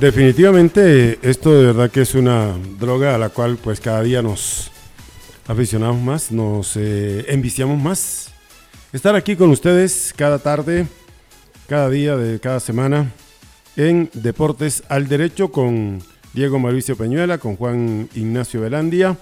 Definitivamente esto de verdad que es una droga a la cual pues cada día nos aficionamos más, nos eh, enviciamos más. Estar aquí con ustedes cada tarde, cada día de cada semana en Deportes al Derecho con Diego Mauricio Peñuela, con Juan Ignacio Velandia,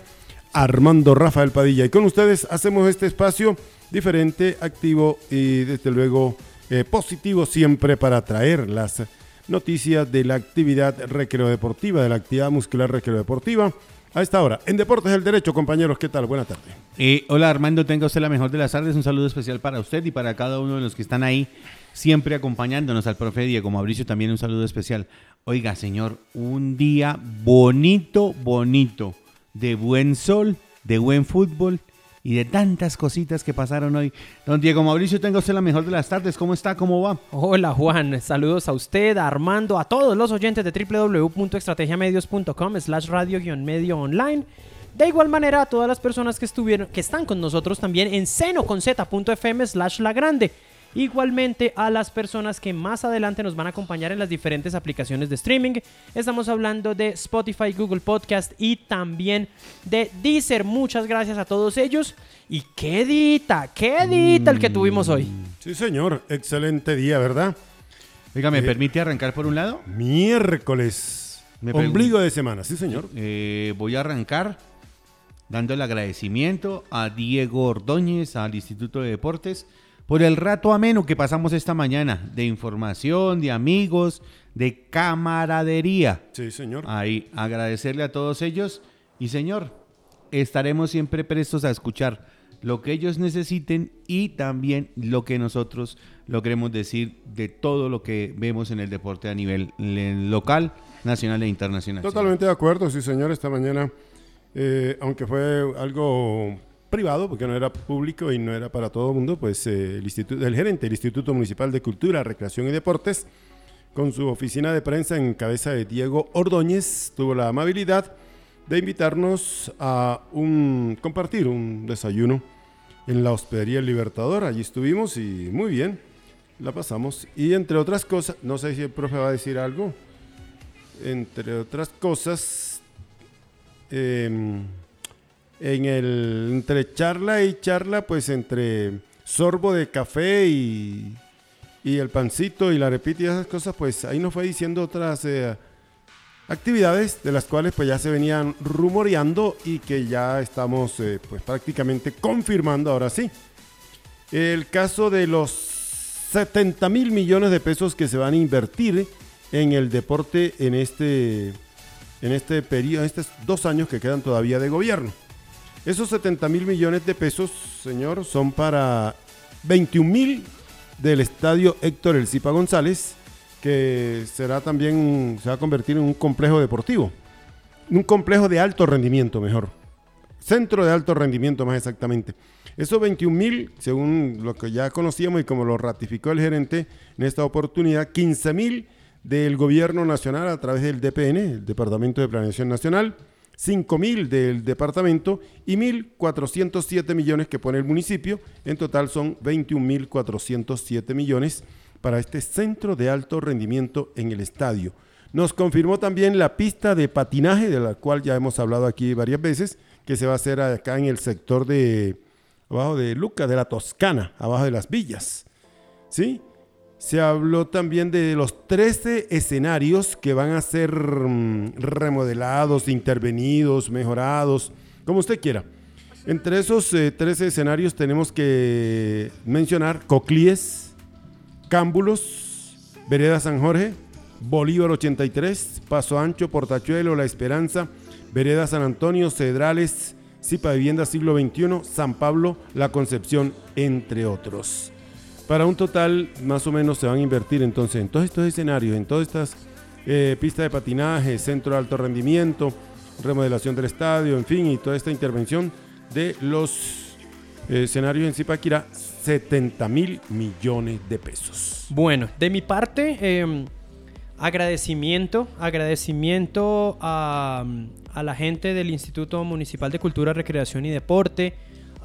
Armando Rafael Padilla. Y con ustedes hacemos este espacio diferente, activo y desde luego eh, positivo siempre para traer las noticias de la actividad recreo-deportiva, de la actividad muscular recreo-deportiva. A esta hora, en Deportes del Derecho, compañeros, ¿qué tal? Buenas tardes. Eh, hola Armando, tenga usted la mejor de las tardes. Un saludo especial para usted y para cada uno de los que están ahí, siempre acompañándonos al profe Diego Mauricio. También un saludo especial. Oiga, señor, un día bonito, bonito, de buen sol, de buen fútbol y de tantas cositas que pasaron hoy. Don Diego Mauricio, tenga usted la mejor de las tardes. ¿Cómo está? ¿Cómo va? Hola Juan, saludos a usted, a Armando, a todos los oyentes de www.estrategiamedios.com slash radio-medio online. De igual manera a todas las personas que estuvieron, que están con nosotros también en senoconz.fm slash la grande. Igualmente a las personas que más adelante nos van a acompañar en las diferentes aplicaciones de streaming. Estamos hablando de Spotify, Google Podcast y también de Deezer. Muchas gracias a todos ellos. Y qué dita, qué dita el que tuvimos hoy. Sí, señor. Excelente día, ¿verdad? Oiga, ¿me Eh, permite arrancar por un lado? Miércoles. Me Ombligo de semana, sí, señor. Eh, voy a arrancar dando el agradecimiento a Diego Ordóñez, al Instituto de Deportes, por el rato ameno que pasamos esta mañana de información, de amigos, de camaradería. Sí, señor. Ahí, agradecerle a todos ellos y señor, estaremos siempre prestos a escuchar lo que ellos necesiten y también lo que nosotros logremos decir de todo lo que vemos en el deporte a nivel local, nacional e internacional. Totalmente de acuerdo, sí, señor. Esta mañana, eh, aunque fue algo privado, porque no era público y no era para todo el mundo, pues eh, el, instituto, el gerente del Instituto Municipal de Cultura, Recreación y Deportes, con su oficina de prensa en cabeza de Diego Ordóñez, tuvo la amabilidad de invitarnos a un compartir un desayuno en la hospedería Libertador. Allí estuvimos y muy bien, la pasamos. Y entre otras cosas, no sé si el profe va a decir algo entre otras cosas, eh, en el entre charla y charla, pues entre sorbo de café y, el pancito y la repita y esas cosas, pues ahí nos fue diciendo otras eh, actividades de las cuales pues ya se venían rumoreando y que ya estamos eh, pues prácticamente confirmando ahora sí. El caso de los 70 mil millones de pesos que se van a invertir en el deporte en este, en este periodo, en estos dos años que quedan todavía de gobierno. Esos 70 mil millones de pesos, señor, son para 21 mil del estadio Héctor El Zipa González, que será también, se va a convertir en un complejo deportivo. Un complejo de alto rendimiento, mejor. Centro de alto rendimiento, más exactamente. Esos 21 mil, según lo que ya conocíamos y como lo ratificó el gerente en esta oportunidad, 15 mil del gobierno nacional a través del DPN, el Departamento de Planeación Nacional, 5 mil del departamento y 1.407 millones que pone el municipio. En total son 21.407 millones para este centro de alto rendimiento en el estadio. Nos confirmó también la pista de patinaje, de la cual ya hemos hablado aquí varias veces, que se va a hacer acá en el sector de abajo de Luca, de la Toscana, abajo de las villas. ¿Sí? Se habló también de los 13 escenarios que van a ser mm, remodelados, intervenidos, mejorados, como usted quiera. Entre esos eh, 13 escenarios tenemos que mencionar Coclíes, Cámbulos, Vereda San Jorge, Bolívar 83, Paso Ancho, Portachuelo, La Esperanza, Vereda San Antonio, Cedrales, Cipa Vivienda Siglo XXI, San Pablo, La Concepción, entre otros. Para un total, más o menos, se van a invertir entonces en todos estos escenarios, en todas estas eh, pistas de patinaje, centro de alto rendimiento, remodelación del estadio, en fin, y toda esta intervención de los eh, escenarios en Zipaquirá, 70 mil millones de pesos. Bueno, de mi parte, eh, agradecimiento, agradecimiento a, a la gente del Instituto Municipal de Cultura, Recreación y Deporte,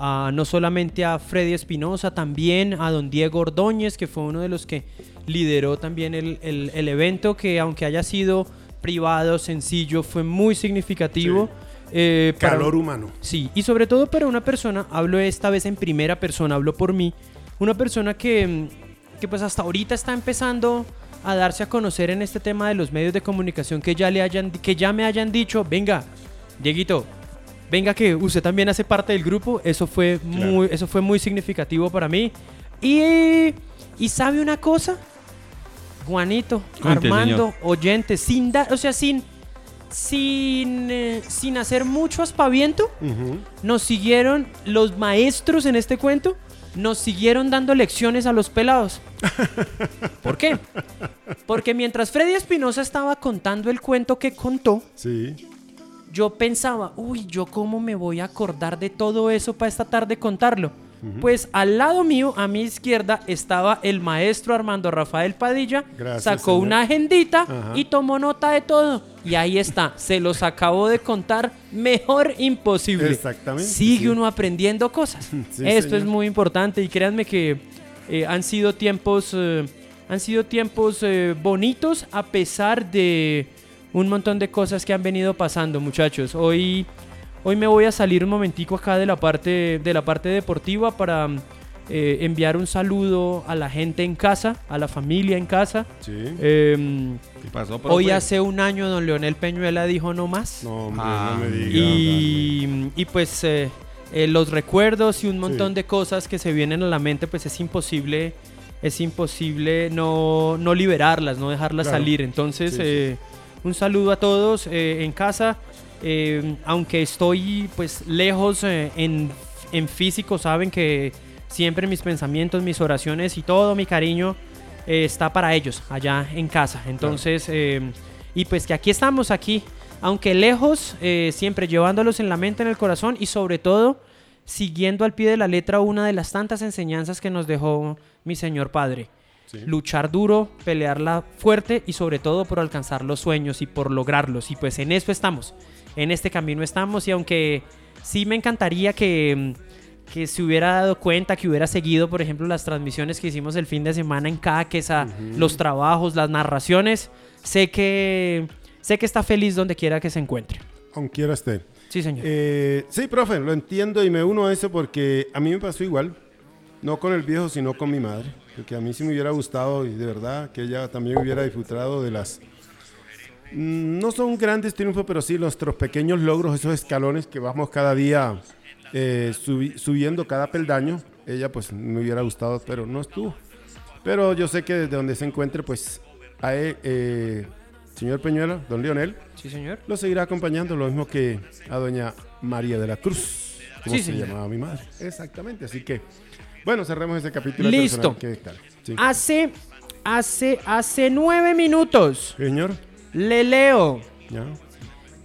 a- no solamente a Freddy Espinosa, también a don Diego Ordóñez, que fue uno de los que lideró también el, el- el evento, que aunque haya sido privado, sencillo, fue muy significativo. eh, para- Calor humano. Sí, y sobre todo para una persona, hablo esta vez en primera persona, hablo por mí, una persona que, que pues hasta ahorita está empezando a darse a conocer en este tema de los medios de comunicación que ya le hayan que ya me hayan dicho, venga, Dieguito, venga que usted también hace parte del grupo, eso fue muy eso fue muy significativo para mí. Y y sabe una cosa? Juanito, Cuente, Armando, señor. oyente, sin dar, o sea, sin sin, eh, sin hacer mucho aspaviento, nos siguieron los maestros en este cuento, nos siguieron dando lecciones a los pelados. ¿Por qué? Porque mientras Freddy Espinosa estaba contando el cuento que contó, Sí. Yo pensaba, uy, ¿yo cómo me voy a acordar de todo eso para esta tarde contarlo? Pues al lado mío, a mi izquierda, estaba el maestro Armando Rafael Padilla, Gracias, sacó señor. una agendita Ajá. y tomó nota de todo. Y ahí está, se los acabo de contar, mejor imposible. Exactamente, Sigue sí. uno aprendiendo cosas. Sí, Esto señor. es muy importante y créanme que eh, han sido tiempos, eh, han sido tiempos eh, bonitos a pesar de un montón de cosas que han venido pasando, muchachos. Hoy, hoy me voy a salir un momentico acá de la parte, de la parte deportiva para eh, enviar un saludo a la gente en casa, a la familia en casa. Sí. Em, ¿Qué pasó, hoy hace un año don Leonel Peñuela dijo no más. No, hombre, Ah, no me diga. Y, y pues eh, eh, los recuerdos y un montón Sí. de cosas que se vienen a la mente, pues es imposible, es imposible no, no liberarlas, no dejarlas Claro. salir. Entonces, Sí, sí. eh, un saludo a todos eh, en casa. Eh, aunque estoy pues lejos eh, en, en físico, saben que siempre mis pensamientos, mis oraciones y todo mi cariño está para ellos allá en casa. Entonces, y pues que aquí estamos, aquí, aunque lejos, siempre llevándolos en la mente, en el corazón y sobre todo siguiendo al pie de la letra una de las tantas enseñanzas que nos dejó mi Señor Padre. Sí. Luchar duro, pelearla fuerte y sobre todo por alcanzar los sueños y por lograrlos. Y pues en eso estamos, en este camino estamos y aunque sí me encantaría que, mm, que se hubiera dado cuenta, que hubiera seguido, por ejemplo, las transmisiones que hicimos el fin de semana en Caquesa, los trabajos, las narraciones, sé que, sé que está feliz donde quiera que se encuentre. Aunque quiera esté. Sí, señor. Eh, sí, profe, lo entiendo y me uno a eso porque a mí me pasó igual. No con el viejo, sino con mi madre. Porque a mí sí me hubiera gustado y de verdad que ella también hubiera disfrutado de las... Mm, No son grandes triunfos, pero sí nuestros pequeños logros, esos escalones que vamos cada día eh, subi- subiendo cada peldaño. Ella pues me hubiera gustado, pero no estuvo. Pero yo sé que desde donde se encuentre, pues a él, eh, señor Peñuela, don Leonel, sí, señor. lo seguirá acompañando, lo mismo que a doña María de la Cruz, como Sí, se señor. llamaba mi madre. Exactamente, así que, bueno, cerremos ese capítulo. Listo. Hace, hace, hace nueve minutos Señor, le leo ya.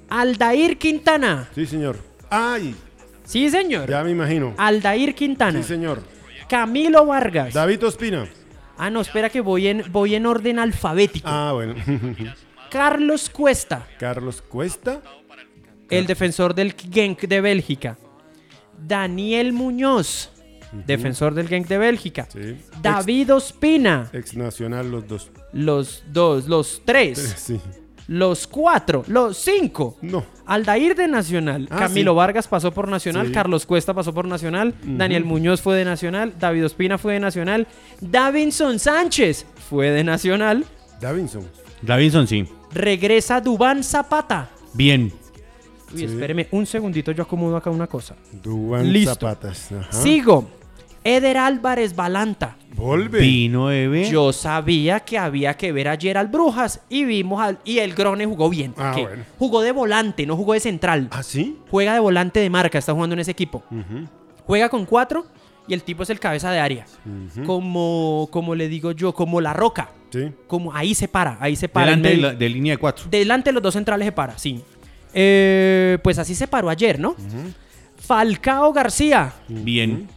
Aldair Quintana. Sí, señor. Ay, Sí, señor. ya me imagino. Aldair Quintana. Sí, señor. Camilo Vargas. David Ospina. Ah, no, espera que voy en, voy en orden alfabético. Ah, bueno. Carlos Cuesta, Carlos Cuesta. el defensor del Genk de Bélgica. Daniel Muñoz, defensor del Genk de Bélgica. Sí. David Ospina, Ex, nacional los dos. los dos, los tres, Sí. los cuatro, los cinco. No. Aldair de Nacional, Ah, Camilo sí. Vargas pasó por Nacional, Sí. Carlos Cuesta pasó por Nacional, Daniel Muñoz fue de Nacional, David Ospina fue de Nacional, Davinson Sánchez fue de Nacional, Davinson. Davinson, sí. regresa Dubán Zapata. Bien. Uy, Sí. espéreme un segundito, yo acomodo acá una cosa. Dubán Listo. Zapatas. Ajá. Sigo. Eder Álvarez Balanta. Volve. Vino Eve. Yo sabía que había que ver ayer al Brujas y vimos al. Y el Grone jugó bien. Ah, que bueno. Jugó de volante, no jugó de central. ¿Ah, sí? Juega de volante de marca, está jugando en ese equipo. Juega con cuatro y el tipo es el cabeza de área. Como, como le digo yo, como la roca. Sí. Como ahí se para, ahí se para. Delante de, medio. la- de línea de cuatro. Delante de los dos centrales se para, sí. Eh, pues así se paró ayer, ¿no? Falcao García, Bien.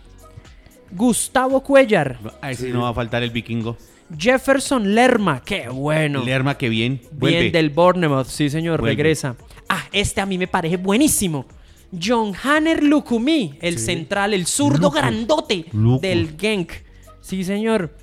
Gustavo Cuellar, A ese no va a faltar el vikingo. Jefferson Lerma, qué bueno. Lerma que bien. Vuelve. Bien del Bournemouth, sí señor, Vuelve. regresa. Ah, este a mí me parece buenísimo. John Hanner Lukumi, el central, el zurdo grandote Luku. del Genk. Sí señor.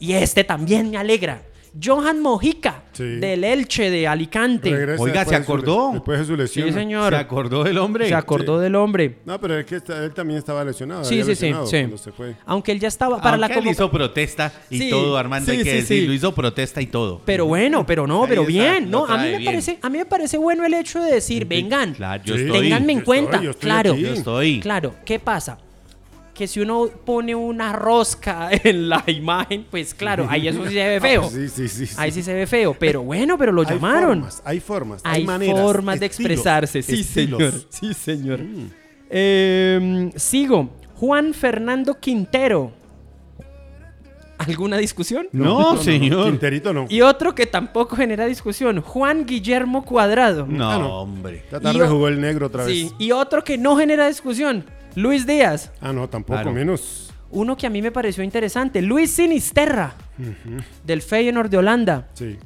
Y este también me alegra. Johan Mojica, Sí. del Elche de Alicante. Regresa Oiga, ¿se de su- acordó? después de su lesión. Sí señor. Se acordó del hombre. Se acordó del hombre. No, pero es que está- él también estaba lesionado. Sí, sí, sí, lesionado sí. cuando se fue. Aunque él ya estaba para la Aunque él convo- hizo protesta y Sí, todo, Armando, hay sí, que sí, decirlo. sí. Hizo protesta y todo. Pero bueno, pero no, Ahí pero bien. No, a mí me bien. parece, a mí me parece bueno el hecho de decir, vengan, Claro, yo Sí. estoy. ténganme en cuenta. estoy, yo estoy claro, aquí. Yo estoy. claro. ¿Qué pasa? Que si uno pone una rosca en la imagen, pues claro, ahí eso sí se ve feo. Ah, Sí, sí, sí. sí. Ahí sí se ve feo. Pero bueno, pero lo Hay llamaron. formas, hay formas, hay, Hay maneras. formas de expresarse. Sí, estilos. señor. Sí, señor. Eh, sigo. Juan Fernando Quintero. ¿Alguna discusión? No, señor. Quinterito no. Y otro que tampoco genera discusión, Juan Guillermo Cuadrado. No, Ah, no. hombre. Esta Y tarde yo- jugó el negro otra vez. Sí, y otro que no genera discusión, Luis Díaz. Ah, no, tampoco Claro. menos. Uno que a mí me pareció interesante, Luis Sinisterra, del Feyenoord de Holanda. Sí.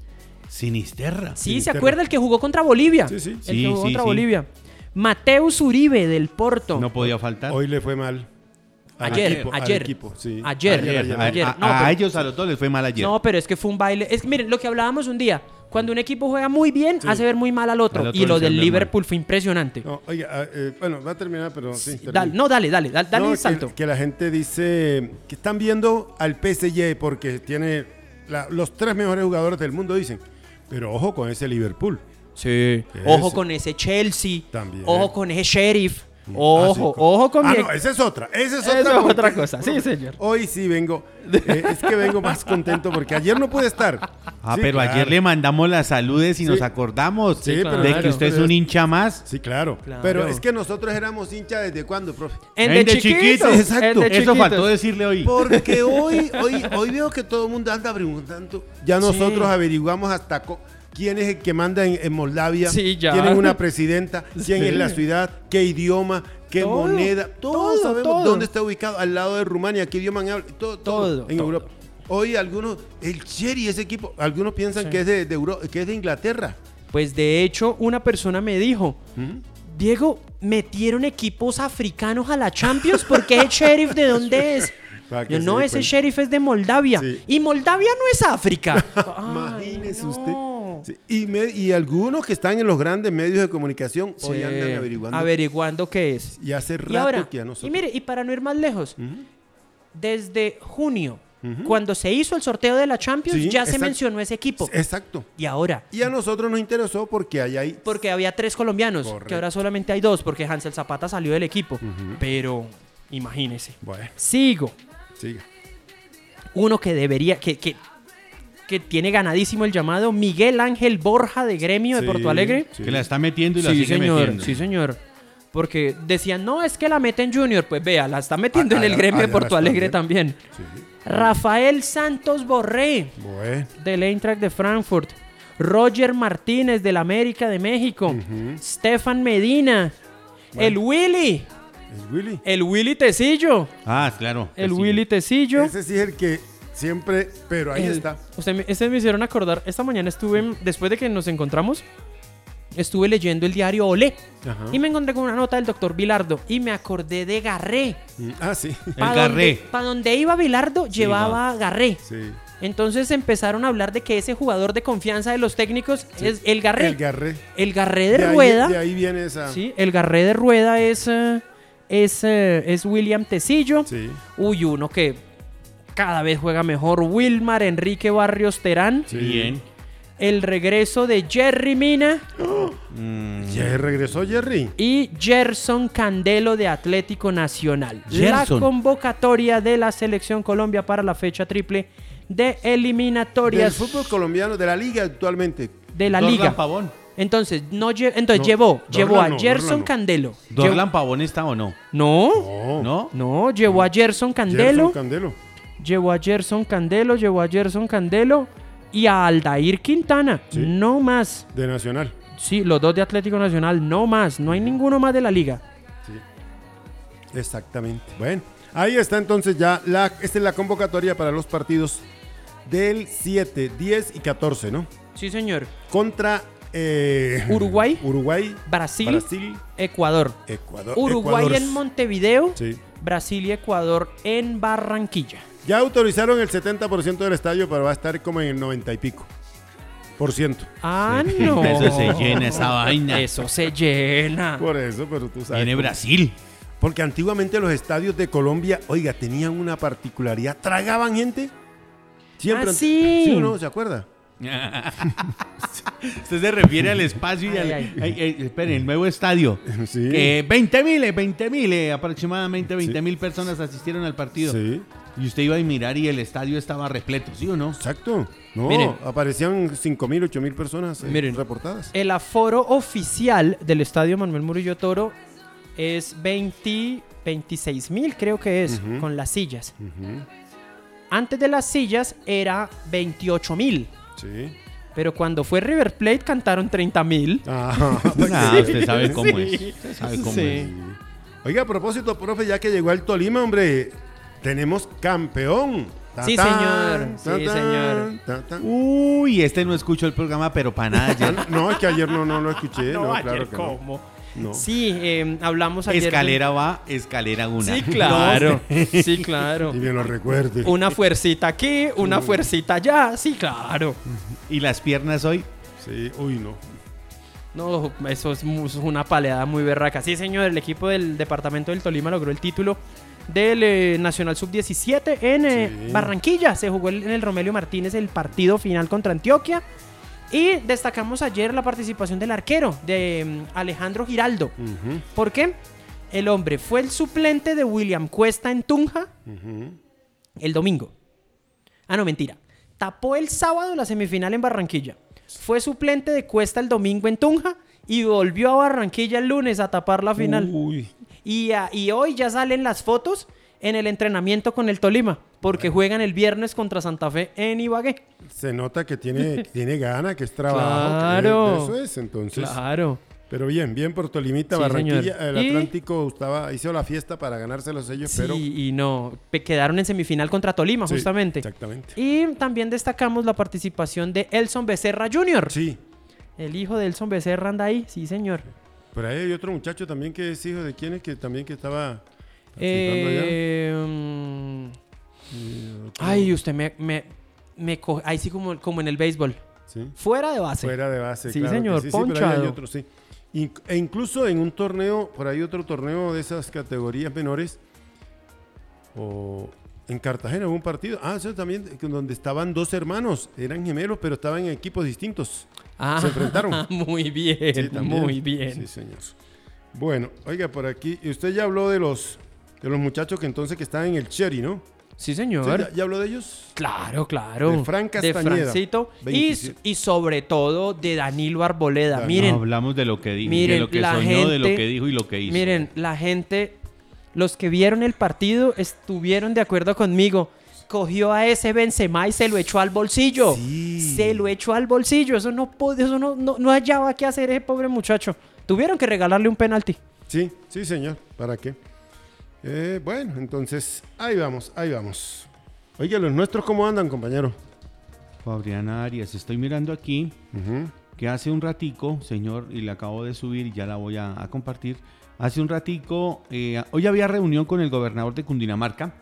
Sinisterra. Sí, ¿se acuerda el que jugó contra Bolivia? Sí, sí. El Sí, que jugó sí, contra sí. Bolivia. Mateus Uribe, del Porto. No podía faltar. Hoy le fue mal. Al Ayer, equipo, ayer. equipo, sí. Ayer, Ayer, a, ayer. a- No, a pero- ellos a los dos les fue mal ayer. No, pero es que fue un baile. Es que miren, lo que hablábamos un día. Cuando un equipo juega muy bien, hace ver muy mal al otro. Al otro y lo del ver Liverpool fue impresionante. No, oiga, ah, eh, bueno, va a terminar, pero sí. Dale, no, dale, dale, dale, dale No, que- salto. Que, la gente dice que están viendo al PSG porque tiene la- los tres mejores jugadores del mundo, dicen. Pero ojo con ese Liverpool. Sí. Ojo Ese. con ese Chelsea. También. Ojo con ese Sheriff. Ah, sí, Ojo, con- ojo con Ah, mi- no, esa es otra. Esa es Esa otra. es porque- otra cosa. Sí, señor. Hoy sí vengo. eh, es que vengo más contento porque ayer no pude estar. Ah, Sí, pero claro. ayer le mandamos las saludes y Sí. nos acordamos Sí, de claro, que usted es un hincha más. Sí, claro. Claro. Pero es que nosotros éramos hinchas desde cuándo, profe. En En de de chiquitos. chiquitos, exacto. en de Eso faltó decirle hoy. Porque hoy, hoy, hoy veo que todo el mundo anda preguntando. Ya nosotros Sí. averiguamos hasta co- quién es el que manda en, en Moldavia. Sí, ya. Quién es una presidenta, quién Sí. es la ciudad, qué idioma, qué Todo, moneda. Todos todo, sabemos todo. dónde está ubicado, al lado de Rumania, qué idioma habla. Todo, todo, en. Europa. Hoy algunos, el Cherry, ese equipo, algunos piensan que es de, de Euro- que es de Inglaterra. Pues de hecho, una persona me dijo, Diego, ¿metieron equipos africanos a la Champions? porque ese sheriff de dónde es? Yo, no, ese sheriff es de Moldavia. Sí. Y Moldavia no es África. Imagínese no. usted. Sí, Y, me- y algunos que están en los grandes medios de comunicación hoy andan averiguando. averiguando qué es. y hace Y rato ahora, que a nosotros. y mire, y para no ir más lejos, desde junio, cuando se hizo el sorteo de la Champions, Sí, ya se mencionó ese equipo. Exacto. Y ahora, Y a nosotros nos interesó porque ahí hay. porque había tres colombianos, que ahora solamente hay dos, porque Hansel Zapata salió del equipo. Pero, imagínese. Bueno, Sigo. siga. Uno que debería, que, que, que tiene ganadísimo el llamado Miguel Ángel Borja de Gremio de Porto Alegre. sí. Que la está metiendo y la Sí, sigue señor, metiendo. sí, señor. Porque decían, no, es que la meten Junior. Pues vea, la está metiendo Ah, en el ah, gremio ah, de Porto Alegre también. Sí. Rafael Santos Borré, Bueno. del Eintracht de Frankfurt. Roger Martínez, del América de México. Stefan Medina. El Willy. Es Willy. El Willy Tecillo. Ah, claro. El. Willy Tecillo. Ese sí es el que siempre. Pero ahí El- está. Usted me, me hicieron acordar. Esta mañana estuve, después de que nos encontramos, estuve leyendo el diario Olé. Ajá. Y me encontré con una nota del doctor Bilardo. Y me acordé de Garré. Mm, Ah, sí. El Garré. Donde, pa' donde iba Bilardo, llevaba Garré. Sí. Entonces empezaron a hablar de que ese jugador de confianza de los técnicos es el Garré. El Garré. El Garré de, De ahí- rueda. de ahí viene esa. Sí, el Garré de rueda es, eh, es, eh, es William Tecillo. Sí. Uy, uno que cada vez juega mejor. Wilmar Enrique Barrios Terán. Sí. Bien. El regreso de Jerry Mina Ya regresó Jerry. y Gerson Candelo de Atlético Nacional. Gerson. La convocatoria de la Selección Colombia para la fecha triple de Del eliminatorias fútbol colombiano, de la liga actualmente. de la Dorlan liga. Pavón. Entonces, no lle- entonces No, llevó, llevó Dorlan a no, Gerson no. Candelo. ¿Dorlan Pavón está o no? No, No. ¿No? no, llevó a Gerson Candelo, Gerson Candelo. Llevó a Gerson Candelo, llevó a Gerson Candelo y a Aldair Quintana. Sí. No más. De Nacional. Sí, los dos de Atlético Nacional, no más. No hay ninguno más de la liga. Exactamente. Bueno, ahí está entonces ya la, esta es la convocatoria para los partidos del 7, 10 y 14, ¿no? Sí, señor. Contra eh, Uruguay. Uruguay, Brasil, Brasil, Ecuador. Ecuador. Uruguay Ecuador. en Montevideo, Sí. Brasil y Ecuador en Barranquilla. Ya autorizaron el 70% del estadio, pero va a estar como en el 90 y pico. Por ciento. Ah, no. Eso se llena esa vaina. Eso se llena. Por eso, pero tú sabes. Viene cómo- Brasil. Porque antiguamente los estadios de Colombia, oiga, tenían una particularidad. ¿Tragaban gente? Siempre. Ah, sí. ¿Sí o no? ¿Se acuerda? Usted se refiere al espacio y Ay, al. ay. ay, el nuevo estadio. Sí. Que 20 mil, 20 mil, eh, aproximadamente 20 mil personas asistieron al partido. Sí. Y usted iba a mirar y el estadio estaba repleto, ¿sí o no? Exacto. No, Miren. aparecían 5 mil, 8 mil personas eh, Miren. reportadas. El aforo oficial del estadio Manuel Murillo Toro es 20, 26 mil, creo que es, con las sillas. Antes de las sillas era 28 mil. Sí. Pero cuando fue River Plate cantaron 30 mil. Ah, Ah, usted sabe cómo Sí. es. Usted sabe cómo Sí. es. Oiga, a propósito, profe, ya que llegó el Tolima, hombre, tenemos campeón. Ta, Sí, señor. ta, Sí, señor. Uy, este no escuchó el programa, pero para nada. Ya- No, es que ayer no, no lo escuché. No, ayer, claro que no. ¿cómo? No. Sí, eh, hablamos ayer. de- Escalera va, escalera una. Sí, claro. Sí, claro. Y bien lo recuerde. Una fuercita aquí, una fuercita allá. Sí, claro. Y las piernas hoy. Sí, uy, no. No, eso es, una paleada muy berraca. Sí, señor, el equipo del departamento del Tolima logró el título del eh, Nacional Sub-17 en eh, Sí. Barranquilla. Se jugó el- en el Romelio Martínez el partido final contra Antioquia. Y destacamos ayer la participación del arquero, de mm, Alejandro Giraldo. ¿Por qué? El hombre fue el suplente de William Cuesta en Tunja el domingo. Ah, no, mentira. Tapó el sábado la semifinal en Barranquilla. Fue suplente de Cuesta el domingo en Tunja y volvió a Barranquilla el lunes a tapar la final. Uy. Y, y hoy ya salen las fotos en el entrenamiento con el Tolima, porque juegan el viernes contra Santa Fe en Ibagué. Se nota que tiene, que tiene gana, que es trabajo. que Claro. Eso es, entonces. Claro. Pero bien, bien por Tolimita, Sí, Barranquilla. señor. El Y- Atlántico estaba, hizo la fiesta para ganarse los sellos, Sí, pero. y no, quedaron en semifinal contra Tolima, Sí, justamente. Exactamente. Y también destacamos la participación de Elson Becerra Jr. Sí. El hijo de Elson Becerra anda ahí, sí, señor. Por ahí hay otro muchacho también que es hijo de quién es, que también que estaba. Eh, mm, ay, usted me, me, me coge. Ahí sí, como, como en el béisbol. Sí. Fuera de base. Fuera de base. Sí, claro señor, sí, pero hay ponchado. otro, sí. Inc- e incluso en un torneo, por ahí otro torneo de esas categorías menores, o en Cartagena hubo un partido, ah, eso también, donde estaban dos hermanos, eran gemelos, pero estaban en equipos distintos. Ah, se enfrentaron. Muy bien, Sí, muy bien. Sí, señor. Bueno, oiga, por aquí, y usted ya habló de los, de los muchachos que entonces que están en el Cherry, ¿no? Sí, ¿Sí, señor. ya, ya habló de ellos? Claro, claro. De Fran De Castañeda, Francito. Y, 27. y sobre todo de Danilo Arboleda. Danilo. Miren, hablamos de lo que dijo, de miren, lo que la soñó, de lo gente- que dijo y lo que hizo. miren, la gente, los que vieron el partido estuvieron de acuerdo conmigo. Cogió a ese Benzema y se lo echó al bolsillo. Sí. Se lo echó al bolsillo. Eso no pod- eso no, no, no hallaba qué hacer ese pobre muchacho. Tuvieron que regalarle un penalti. Sí, sí, señor. ¿Para qué? Eh, bueno, entonces, ahí vamos, ahí vamos. Oiga, ¿los nuestros cómo andan, compañero? Fabriana Arias, estoy mirando aquí que hace un ratico, señor, y le acabo de subir y ya la voy a, a compartir. Hace un ratico, eh, hoy había reunión con el gobernador de Cundinamarca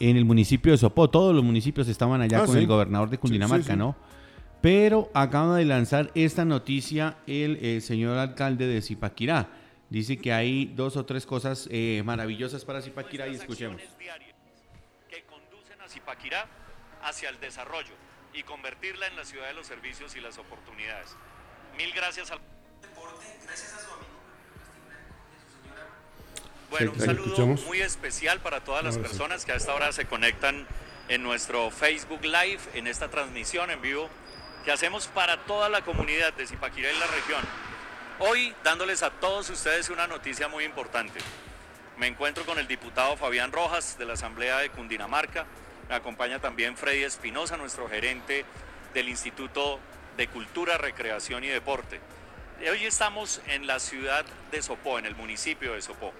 en el municipio de Sopó. Todos los municipios estaban allá Ah, con sí. el gobernador de Cundinamarca, sí, sí. ¿no? Pero acaba de lanzar esta noticia el eh, señor alcalde de Zipaquirá. Dice que hay dos o tres cosas eh, maravillosas para Zipaquirá y escuchemos. acciones diarias que conducen a Zipaquirá hacia el desarrollo y convertirla en la ciudad de los servicios y las oportunidades. Mil gracias al Bueno, un saludo muy especial para todas las personas que a esta hora se conectan en nuestro Facebook Live, en esta transmisión en vivo que hacemos para toda la comunidad de Zipaquirá y la región. Hoy dándoles a todos ustedes una noticia muy importante. Me encuentro con el diputado Fabián Rojas de la Asamblea de Cundinamarca. Me acompaña también Freddy Espinosa, nuestro gerente del Instituto de Cultura, Recreación y Deporte. Hoy estamos en la ciudad de Sopó, en el municipio de Sopó.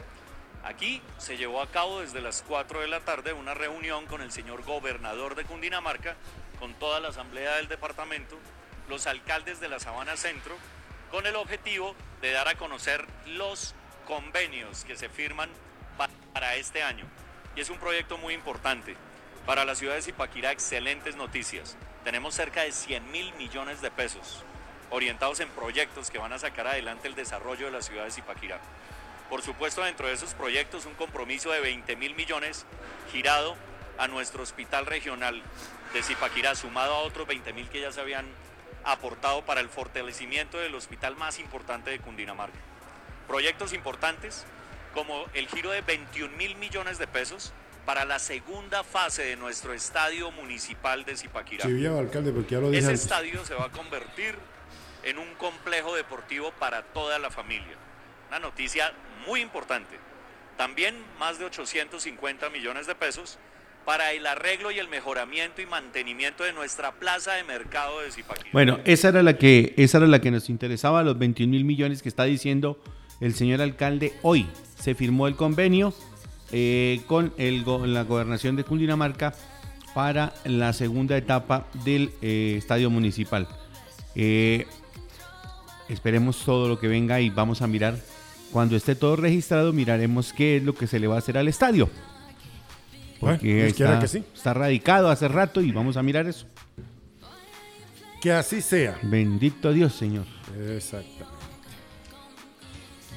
Aquí se llevó a cabo desde las 4 de la tarde una reunión con el señor gobernador de Cundinamarca, con toda la asamblea del departamento, los alcaldes de la Sabana Centro, con el objetivo de dar a conocer los convenios que se firman para este año. Y es un proyecto muy importante. Para la ciudad de Zipaquirá, excelentes noticias. Tenemos cerca de 100 mil millones de pesos orientados en proyectos que van a sacar adelante el desarrollo de la ciudad de Zipaquirá. Por supuesto, dentro de esos proyectos, un compromiso de 20 mil millones girado a nuestro hospital regional de Zipaquirá, sumado a otros 20 mil que ya se habían aportado para el fortalecimiento del hospital más importante de Cundinamarca. Proyectos importantes como el giro de 21 mil millones de pesos para la segunda fase de nuestro estadio municipal de Zipaquirá. Sí, alcalde, porque ya lo dije Ese antes. estadio se va a convertir en un complejo deportivo para toda la familia. Una noticia muy importante. También más de 850 millones de pesos para el arreglo y el mejoramiento y mantenimiento de nuestra plaza de mercado de Zipaquirá. Bueno, esa era la que, esa era la que nos interesaba, los 21 mil millones que está diciendo el señor alcalde hoy. Se firmó el convenio eh, con la gobernación de Cundinamarca para la segunda etapa del eh, estadio municipal. Eh, esperemos todo lo que venga y vamos a mirar. Cuando esté todo registrado, miraremos qué es lo que se le va a hacer al estadio. Porque está, que sí. está radicado hace rato y vamos a mirar eso. Que así sea. Bendito Dios, Señor. Exactamente.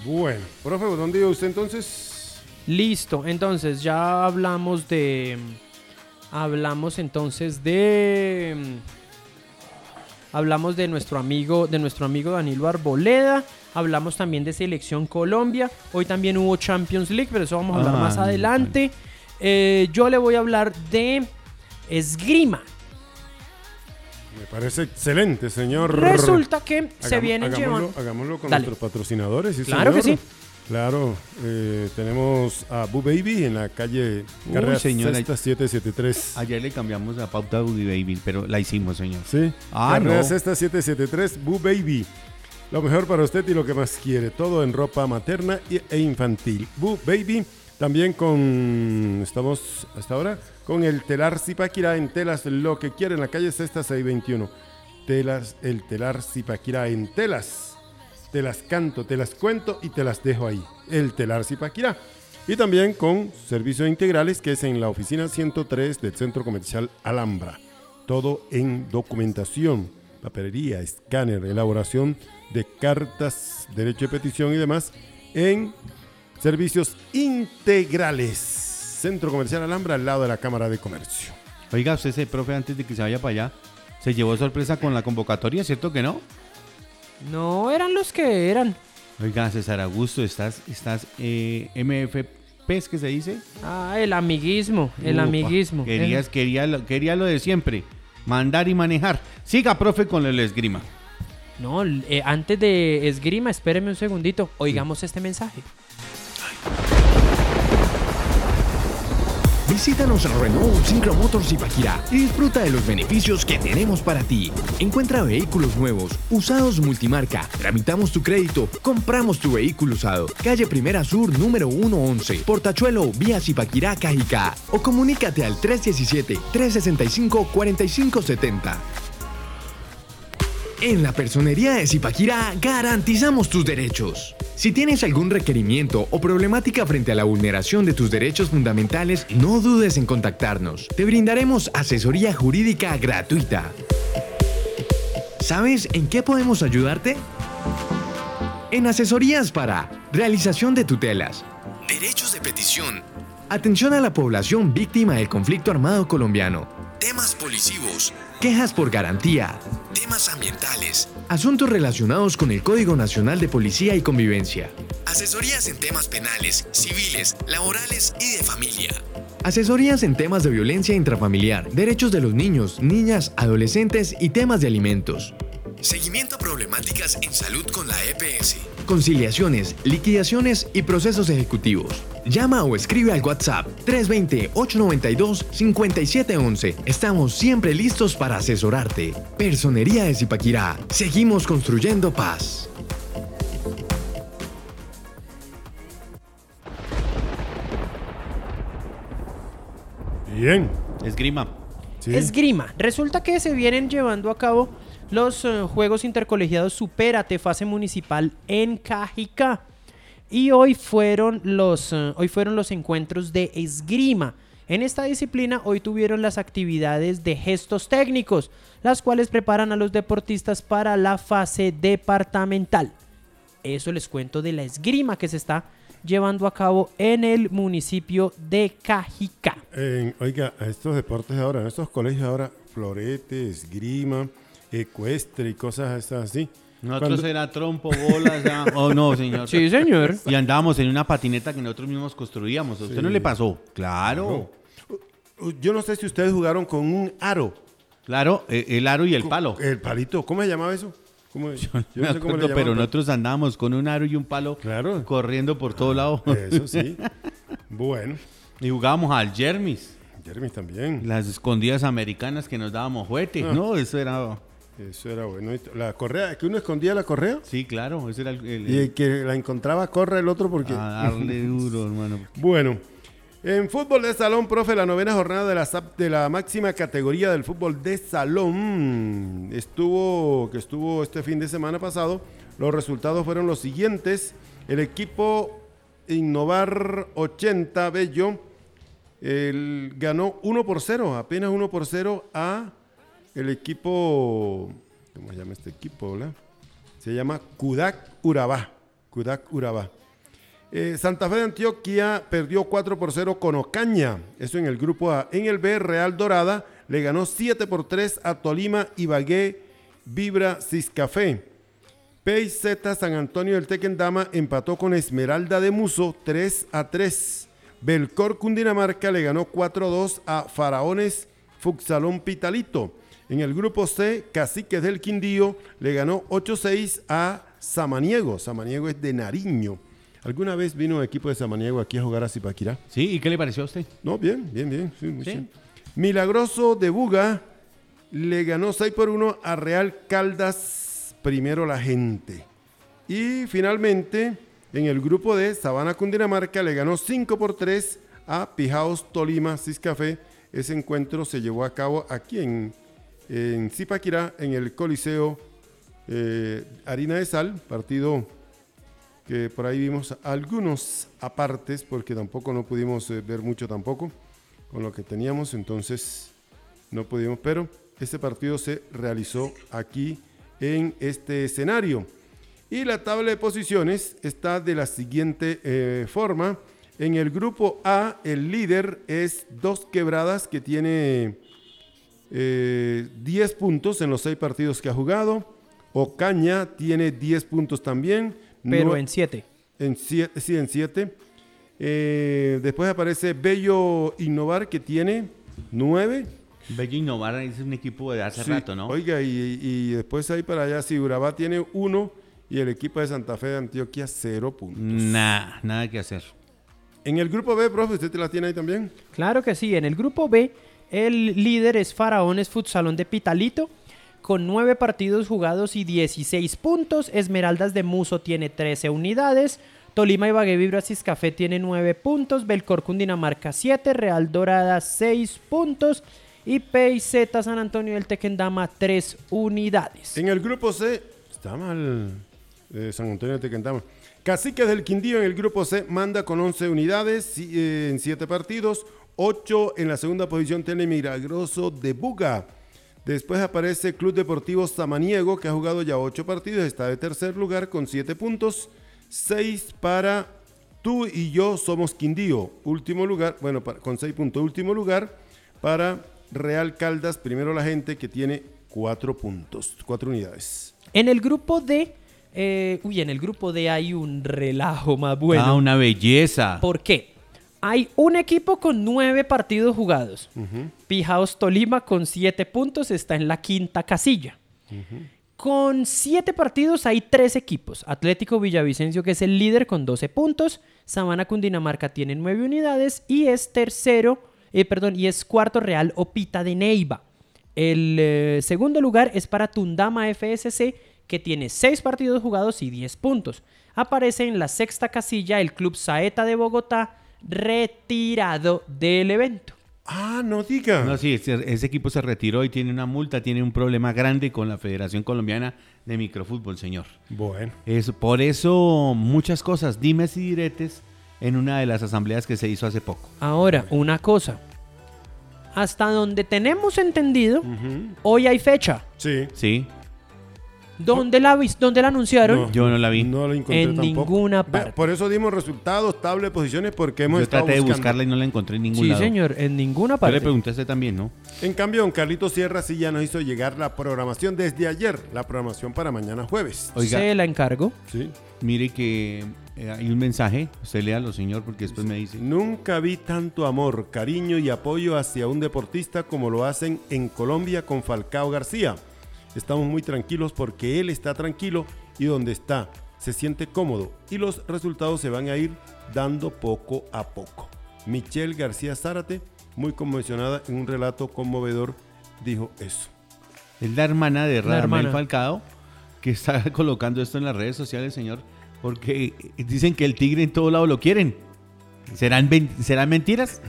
Bueno, profe, ¿dónde iba usted entonces? Listo, entonces ya hablamos de. Hablamos entonces de. Hablamos de nuestro amigo, de nuestro amigo Danilo Arboleda. Hablamos también de Selección Colombia. Hoy también hubo Champions League, pero eso vamos a hablar Ah, más adelante. Eh, yo le voy a hablar de esgrima. Me parece excelente, señor. Resulta que se Hagam- vienen hagámoslo, llevando. hagámoslo con Dale. nuestros patrocinadores. sí, Claro que señor. sí. Claro, eh, tenemos a Boo Baby en la calle Carrera señora. Sexta 773. Ayer le cambiamos la pauta a Woody Baby, pero la hicimos, señor. Sí, Ah, Carrera no. Sexta 773, Boo Baby. Lo mejor para usted y lo que más quiere. Todo en ropa materna y- e infantil. Boo Baby. También con. Estamos hasta ahora con el telar Zipaquirá en telas. Lo que quiere en la calle Sexta 621. Telas, el telar Zipaquirá en telas. Te las canto, te las cuento y te las dejo ahí. El telar Zipaquirá. Y también con servicios integrales que es en la oficina 103 del Centro Comercial Alhambra. Todo en documentación, papelería, escáner, elaboración de cartas, derecho de petición y demás en servicios integrales. Centro Comercial Alhambra al lado de la Cámara de Comercio. Oiga, usted ese profe antes de que se vaya para allá, se llevó sorpresa con la convocatoria, ¿cierto que no? No eran los que eran. Oiga, César Augusto, estás, estás eh, MFP, ¿es que se dice? Ah, el amiguismo. El Upa, amiguismo. Querías, quería, lo, quería lo de siempre, mandar y manejar. Siga, profe, con el esgrima. No, eh, antes de esgrima, espéreme un segundito. Oigamos este mensaje. Visítanos en Renault Syncro Motors Zipaquirá y disfruta de los beneficios que tenemos para ti. Encuentra vehículos nuevos, usados multimarca, tramitamos tu crédito, compramos tu vehículo usado. Calle Primera Sur número 111, Portachuelo, vía Zipaquirá, Cajicá. O comunícate al 317-365-4570. En la personería de Zipaquirá garantizamos tus derechos. Si tienes algún requerimiento o problemática frente a la vulneración de tus derechos fundamentales, no dudes en contactarnos. Te brindaremos asesoría jurídica gratuita. ¿Sabes en qué podemos ayudarte? En asesorías para realización de tutelas, derechos de petición, atención a la población víctima del conflicto armado colombiano, temas policivos, quejas por garantía, temas ambientales, asuntos relacionados con el Código Nacional de Policía y Convivencia, asesorías en temas penales, civiles, laborales y de familia. Asesorías en temas de violencia intrafamiliar, derechos de los niños, niñas, adolescentes y temas de alimentos. Seguimiento a problemáticas en salud con la EPS. Conciliaciones, liquidaciones y procesos ejecutivos. Llama o escribe al WhatsApp 320-892-5711. Estamos siempre listos para asesorarte. Personería de Zipaquirá. Seguimos construyendo paz. Bien. Esgrima. Sí. Esgrima. Resulta que se vienen llevando a cabo los eh, Juegos Intercolegiados Supérate fase municipal en Cajicá. Y hoy fueron los eh, hoy fueron los encuentros de esgrima. En esta disciplina hoy tuvieron las actividades de gestos técnicos, las cuales preparan a los deportistas para la fase departamental. Eso les cuento de la esgrima que se está llevando a cabo en el municipio de Cajicá. En- oiga, estos deportes ahora, estos colegios ahora, florete, esgrima, ecuestre y cosas así. Nosotros Cuando- era trompo, bolas, ya. Oh, no, señor. Sí, señor. Y andábamos en una patineta que nosotros mismos construíamos. ¿A usted no le pasó? Claro. Yo no sé si ustedes jugaron con un aro. Claro, eh, el aro y el palo. El palito, ¿cómo se llamaba eso? ¿Cómo- yo Me no sé cómo le acuerdo, pero nosotros andábamos con un aro y un palo Claro. corriendo por todo lado. Eso sí. bueno, Y jugábamos al Jermis, Jeremy también. las escondidas americanas que nos dábamos juguete. Ah. No, eso era... Eso era bueno. La correa, que uno escondía la correa Sí, claro, ese era el... el- y el que la encontraba corre el otro porque... a darle duro, hermano. Bueno, en fútbol de salón, profe, la novena jornada de la, de la máxima categoría del fútbol de salón estuvo, que estuvo este fin de semana pasado. Los resultados fueron los siguientes. El equipo Innovar 80 Bello el- ganó 1 por 0, apenas 1 por 0 a el equipo, ¿cómo se llama este equipo? Se llama Kudak Urabá. Kudak Urabá. Eh, Santa Fe de Antioquia perdió 4 por 0 con Ocaña, eso en el grupo A. En el B, Real Dorada le ganó 7 por 3 a Tolima, Ibagué, Vibra, Ciscafé. PZ San Antonio del Tequendama empató con Esmeralda de Muso 3 a 3. Belcor Cundinamarca le ganó 4-2 a Faraones Fuxalón Pitalito. En el grupo C, Caciques del Quindío le ganó 8-6 a Samaniego. Samaniego es de Nariño. ¿Alguna vez vino un equipo de Samaniego aquí a jugar a Zipaquirá? Sí, ¿y qué le pareció a usted? No, bien, bien, bien. sí, muy Sí. bien. Milagroso de Buga le ganó 6 por 1 a Real Caldas, primero la gente. Y finalmente, en el grupo de Sabana Cundinamarca le ganó 5 por 3 a Pijaos Tolima Ciscafé. Ese encuentro se llevó a cabo aquí en, en Zipaquirá, en el Coliseo eh, Harina de Sal, partido que por ahí vimos algunos apartes, porque tampoco no pudimos eh, ver mucho tampoco con lo que teníamos, entonces no pudimos, pero este partido se realizó aquí en este escenario. Y la tabla de posiciones está de la siguiente eh, forma. En el grupo A, el líder es Dos Quebradas, que tiene eh, 10 puntos en los 6 partidos que ha jugado. Ocaña tiene 10 puntos también. Pero Nue- en 7. en siete, sí, en siete. Eh, después aparece Bello Innovar, que tiene nueve. Bello Innovar es un equipo de hace Sí, rato, ¿no? Oiga, y, y después ahí para allá, sí, Urabá tiene uno y el equipo de Santa Fe de Antioquia cero puntos. Nah, nada que hacer. En el grupo B, profe, ¿usted te la tiene ahí también? Claro que sí. En el grupo B, el líder es Faraones Futsalón de Pitalito, con 9 partidos jugados y 16 puntos. Esmeraldas de Muso tiene 13 unidades. Tolima y Vibra Café tiene 9 puntos. Belcor Cundinamarca 7. Real Dorada 6 puntos. Y PIZ San Antonio del Tequendama 3 unidades. En el grupo C, está mal eh, San Antonio de Tequendama. Caciques del Quindío en el grupo C manda con 11 unidades eh, en 7 partidos. 8 en la segunda posición tiene Milagroso de Buga. Después aparece Club Deportivo Samaniego, que ha jugado ya 8 partidos, está de tercer lugar con 7 puntos. 6 para tú y yo somos Quindío. Último lugar, bueno, para- con 6 puntos. Último lugar para Real Caldas, primero la gente que tiene 4 puntos, 4 unidades. En el grupo D, eh, uy, en el grupo D hay un relajo más bueno. Ah, una belleza. ¿Por qué? Hay un equipo con nueve partidos jugados. Pijaos Tolima con siete puntos está en la quinta casilla. Con siete partidos hay tres equipos. Atlético Villavicencio, que es el líder con 12 puntos. Sabana Cundinamarca tiene nueve unidades. Y es tercero, eh, perdón, y es cuarto Real Opita de Neiva. El eh, segundo lugar es para Tundama FSC, que tiene seis partidos jugados y 10 puntos. Aparece en la sexta casilla el Club Saeta de Bogotá, retirado del evento. Ah, no diga. No, sí, ese, ese equipo se retiró y tiene una multa, tiene un problema grande con la Federación Colombiana de Microfútbol, señor. Bueno. Es por eso muchas cosas, dimes y diretes en una de las asambleas que se hizo hace poco. Ahora, una cosa. Hasta donde tenemos entendido, hoy hay fecha. Sí. Sí, ¿Dónde la, dónde la anunciaron? No. yo no la vi. No lo encontré En tampoco. ninguna parte. Por eso dimos resultados, tabla de posiciones, porque hemos Yo estado traté de buscando. buscarla y no la encontré en ningún Sí, lado. señor, en ninguna Yo parte. le pregunté a usted también, ¿no? En cambio, don Carlito Sierra sí ya nos hizo llegar la programación desde ayer, la programación para mañana jueves. Oiga, Se la encargo. Sí. mire que eh, hay un mensaje, usted léalo, señor, porque después me dice. Nunca vi tanto amor, cariño y apoyo hacia un deportista como lo hacen en Colombia con Falcao García. Estamos muy tranquilos porque él está tranquilo y donde está se siente cómodo y los resultados se van a ir dando poco a poco. Michelle García Zárate, muy conmocionada en un relato conmovedor, dijo eso. Es la hermana de Radamel. Falcao que está colocando esto en las redes sociales, señor, porque dicen que el tigre en todo lado lo quieren. ¿Serán, ¿serán mentiras?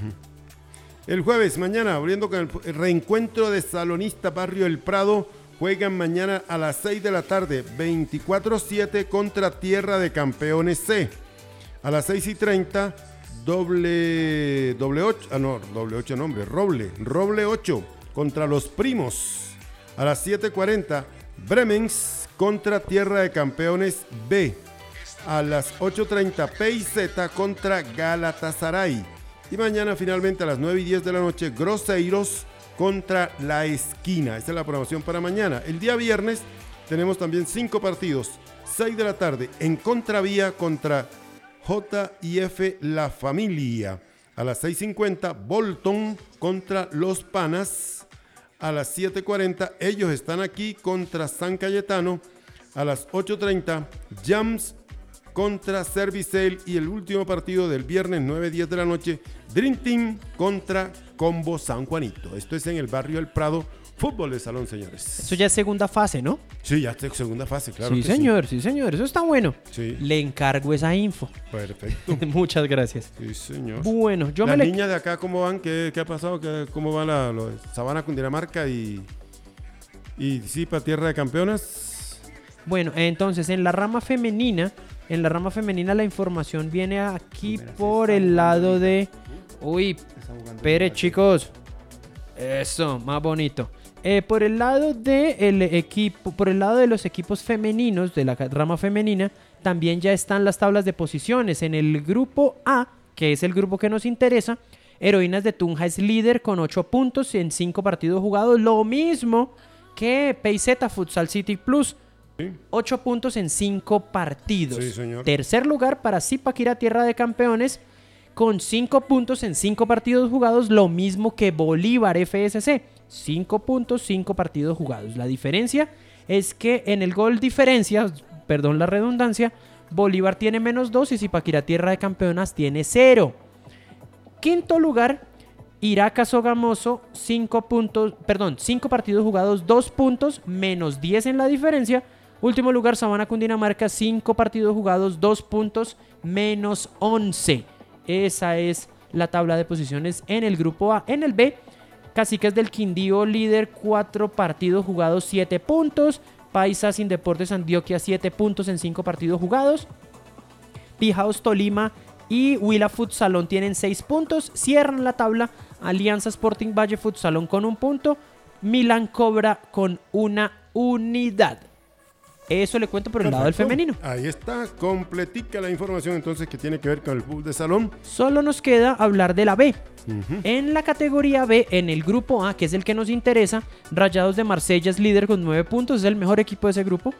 El jueves, mañana, abriendo con el reencuentro de Salonista Barrio El Prado, juegan mañana a las 6 de la tarde, 24-7 contra Tierra de Campeones C. A las 6 y 30, doble, doble 8, ah no, doble 8 nombre, Roble, Roble 8 contra los Primos. A las 7.40, Bremens contra Tierra de Campeones B. A las 8.30, PIZ contra Galatasaray. Y mañana finalmente a las 9 y 10 de la noche, Groseiros contra La Esquina. Esta es la programación para mañana. El día viernes tenemos también cinco partidos. 6 de la tarde en Contravía contra JIF La Familia. A las 6.50, Bolton contra Los Panas. A las 7.40, ellos están aquí contra San Cayetano. A las 8.30, Jams contra Servicel y el último partido del viernes 9-10 de la noche, Dream Team contra Combo San Juanito. Esto es en el barrio El Prado, fútbol de salón, señores. Eso ya es segunda fase, ¿no? Sí, ya está en segunda fase, claro. sí, que señor, sí. señor. Eso está bueno. Sí. Le encargo esa info. Perfecto. Muchas gracias. Sí, señor. Bueno, yo Las me le... niñas de acá, ¿cómo van? ¿Qué, qué ha pasado? ¿Qué- ¿Cómo va la lo de Sabana Cundinamarca y, y sí, para Tierra de Campeonas? Bueno, entonces en la rama femenina, en la rama femenina la información viene aquí por el lado de... Uy, espere chicos. Eso, más bonito. Eh, por el lado de el equipo, por el lado de los equipos femeninos de la rama femenina, también ya están las tablas de posiciones. En el grupo A, que es el grupo que nos interesa, Heroínas de Tunja es líder con 8 puntos en 5 partidos jugados, lo mismo que PZ Futsal City Plus. 8 puntos en 5 partidos. Sí, señor. Tercer lugar para Zipaquira Tierra de Campeones con 5 puntos en 5 partidos jugados, lo mismo que Bolívar FSC. 5 puntos, 5 partidos jugados. La diferencia es que en el gol diferencia, perdón la redundancia, Bolívar tiene menos 2 y Zipaquira Tierra de Campeonas tiene 0. Quinto lugar, Iraca Sogamoso, 5 puntos, perdón, 5 partidos jugados, 2 puntos, menos 10 en la diferencia. Último lugar, Sabana Cundinamarca, 5 partidos jugados, 2 puntos, menos 11. Esa es la tabla de posiciones en el grupo A. En el B, Caciques del Quindío, líder, 4 partidos jugados, 7 puntos. Paisa sin Deportes Antioquia, 7 puntos en 5 partidos jugados. Pijaos Tolima y Huila Futsalón tienen 6 puntos. Cierran la tabla Alianza Sporting Valle Futsalón con un punto. Milan Cobra con una unidad. Eso le cuento por el lado del femenino. Ahí está, completica la información entonces que tiene que ver con el fútbol de salón. Solo nos queda hablar de la B. En la categoría B, en el grupo A, que es el que nos interesa, Rayados de Marsella es líder con 9 puntos, es el mejor equipo de ese grupo.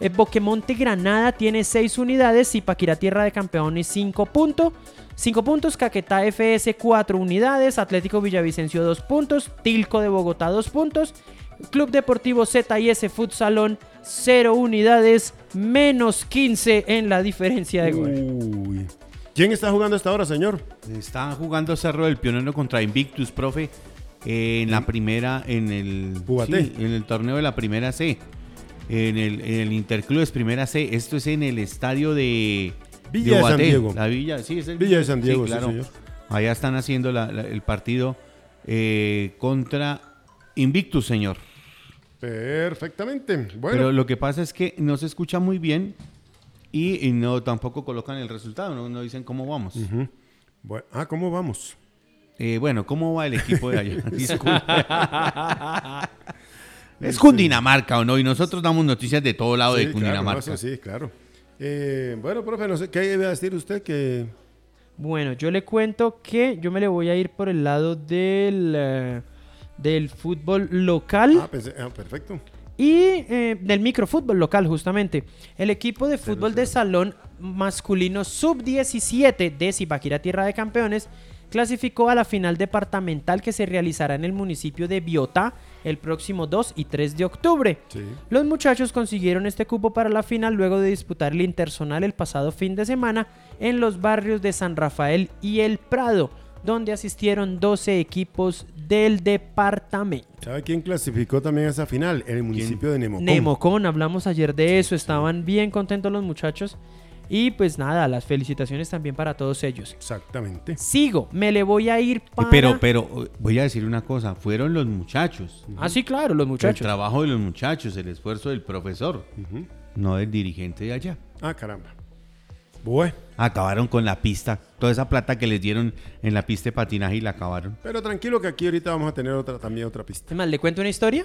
Eh, Boquemonte Granada tiene 6 unidades, Zipaquirá Tierra de Campeones 5 puntos. 5 puntos, Caquetá FS 4 unidades, Atlético Villavicencio 2 puntos, Tilco de Bogotá 2 puntos, Club Deportivo ZIS Futsalón 0 unidades, menos 15 en la diferencia de gol. Uy. ¿Quién está jugando a esta hora, señor? Está jugando Cerro del Pionero contra Invictus, profe, en la primera, en el, sí, en el torneo de la primera C, en el, en el Interclubes Primera C. Esto es en el estadio de Villa de San. Diego. La Villa, sí, es el Villa de San Diego, sí, claro. señor. Allá están haciendo la- la- el partido eh, contra Invictus, señor. Perfectamente. Bueno, Pero lo que pasa es que no se escucha muy bien y, y no tampoco colocan el resultado, no, no dicen cómo vamos. Bueno, ah, ¿cómo vamos? Eh, bueno, ¿cómo va el equipo de allá? Disculpe. es Cundinamarca o no, y nosotros damos noticias de todo lado Sí, de claro, Cundinamarca. sí, claro. Eh, bueno, profe, no sé, ¿qué iba a decir usted? Que Bueno, yo le cuento que yo me le voy a ir por el lado del, eh, del fútbol local. Ah, pensé, ah, perfecto. Y eh, del microfútbol local, justamente. El equipo de fútbol de salón masculino sub-17 de Zipaquirá Tierra de Campeones clasificó a la final departamental que se realizará en el municipio de Biotá el próximo 2 y 3 de octubre. Sí. Los muchachos consiguieron este cupo para la final luego de disputar el interzonal el pasado fin de semana en los barrios de San Rafael y El Prado, donde asistieron 12 equipos del departamento. ¿Sabe quién clasificó también a esa final? El municipio de Nemocón. Nemocón, hablamos ayer de eso, estaban bien contentos los muchachos. Y pues nada, las felicitaciones también para todos ellos. Exactamente. Sigo, me le voy a ir Eh, para... Pero, pero, voy a decir una cosa, fueron los muchachos. Ah, sí, claro, los El muchachos. trabajo de los muchachos, el esfuerzo del profesor, no del dirigente de allá. Ah, caramba. Bueno, Acabaron con la pista. Toda esa plata que les dieron en la pista de patinaje y la acabaron. pero tranquilo que aquí ahorita vamos a tener otra también otra pista. Es más, le cuento una historia,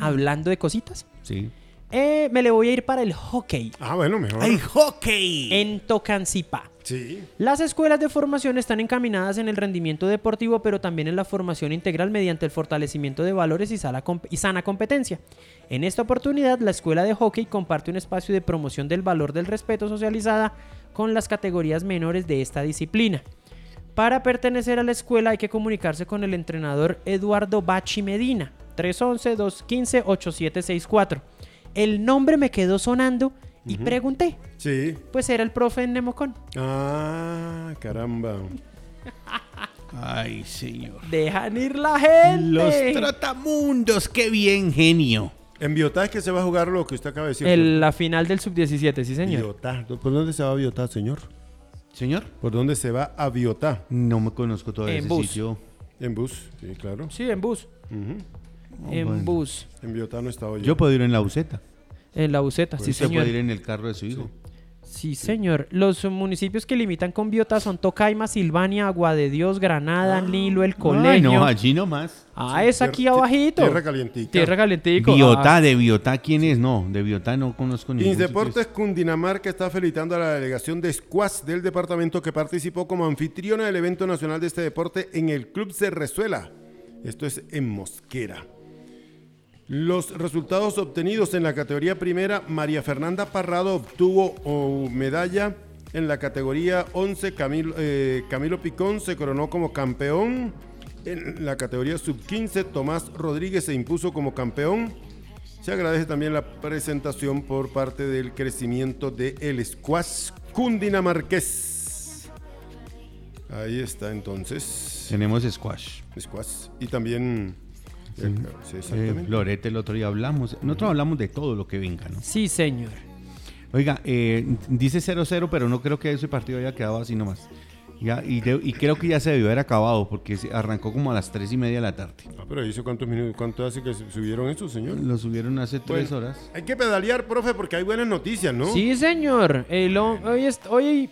hablando de cositas. Sí. Eh, me le voy a ir para el hockey Ah, bueno, mejor. hockey! en Tocancipá. Sí. Las escuelas de formación están encaminadas en el rendimiento deportivo, pero también en la formación integral mediante el fortalecimiento de valores y, sala comp- y sana competencia. En esta oportunidad, la escuela de hockey comparte un espacio de promoción del valor del respeto socializada con las categorías menores de esta disciplina. Para pertenecer a la escuela hay que comunicarse con el entrenador Eduardo Bachi Medina, 311-215-8764. El nombre me quedó sonando y pregunté. Sí. Pues era el profe en Nemocón. Ah, caramba. Ay, señor. Dejan ir la gente. Los trotamundos, qué bien, genio. En Biotá es que se va a jugar lo que usted acaba de decir. El- la final del sub-17, sí, señor. Biotá. ¿Por dónde se va a Biotá, señor? Señor, ¿Por dónde se va a Biotá? no me conozco todo En ese bus. sitio. En bus, sí, claro. Sí, en bus. Ujú. en bueno. bus. En Biotá no estaba yo. Yo puedo ir en la buseta. En la buseta, sí, Usted señor. puede ir en el carro de su hijo. Sí, señor. Los municipios que limitan con Biota son Tocaima, Silvania, Agua de Dios, Granada, Nilo, El Ay, Colegio. no, allí nomás. ah, es aquí abajito. Tierra calientica. Tierra calientico. Biotá, Ah, de Biotá, ¿quién es? No, de Biotá no conozco ningún Indeportes sitio. Cundinamarca está felicitando a la delegación de Squash del departamento que participó como anfitriona del evento nacional de este deporte en el Club Cerrezuela. Esto es en Mosquera. Los resultados obtenidos en la categoría primera, María Fernanda Parrado obtuvo oh, medalla en la categoría 11, Camilo, eh, Camilo Picón se coronó como campeón. En la categoría sub-15, Tomás Rodríguez se impuso como campeón. Se agradece también la presentación por parte del crecimiento de el squash cundinamarqués. Ahí está entonces. Tenemos squash. Squash. Y también... eh, sí, Eh, exactamente. Florete, el otro día hablamos. Nosotros hablamos de todo lo que venga, ¿no? Sí, señor. Oiga, eh, dice 0-0, pero no creo que ese partido haya quedado así nomás. Ya, y, de- y creo que ya se debió haber acabado porque arrancó como a las 3 y media de la tarde. Ah, pero ¿hizo cuántos minutos? ¿Cuánto hace que subieron estos, señor? Lo subieron hace 3 Bueno, horas. Hay que pedalear, profe, porque hay buenas noticias, ¿no? Sí, señor. El ho- hoy, hoy,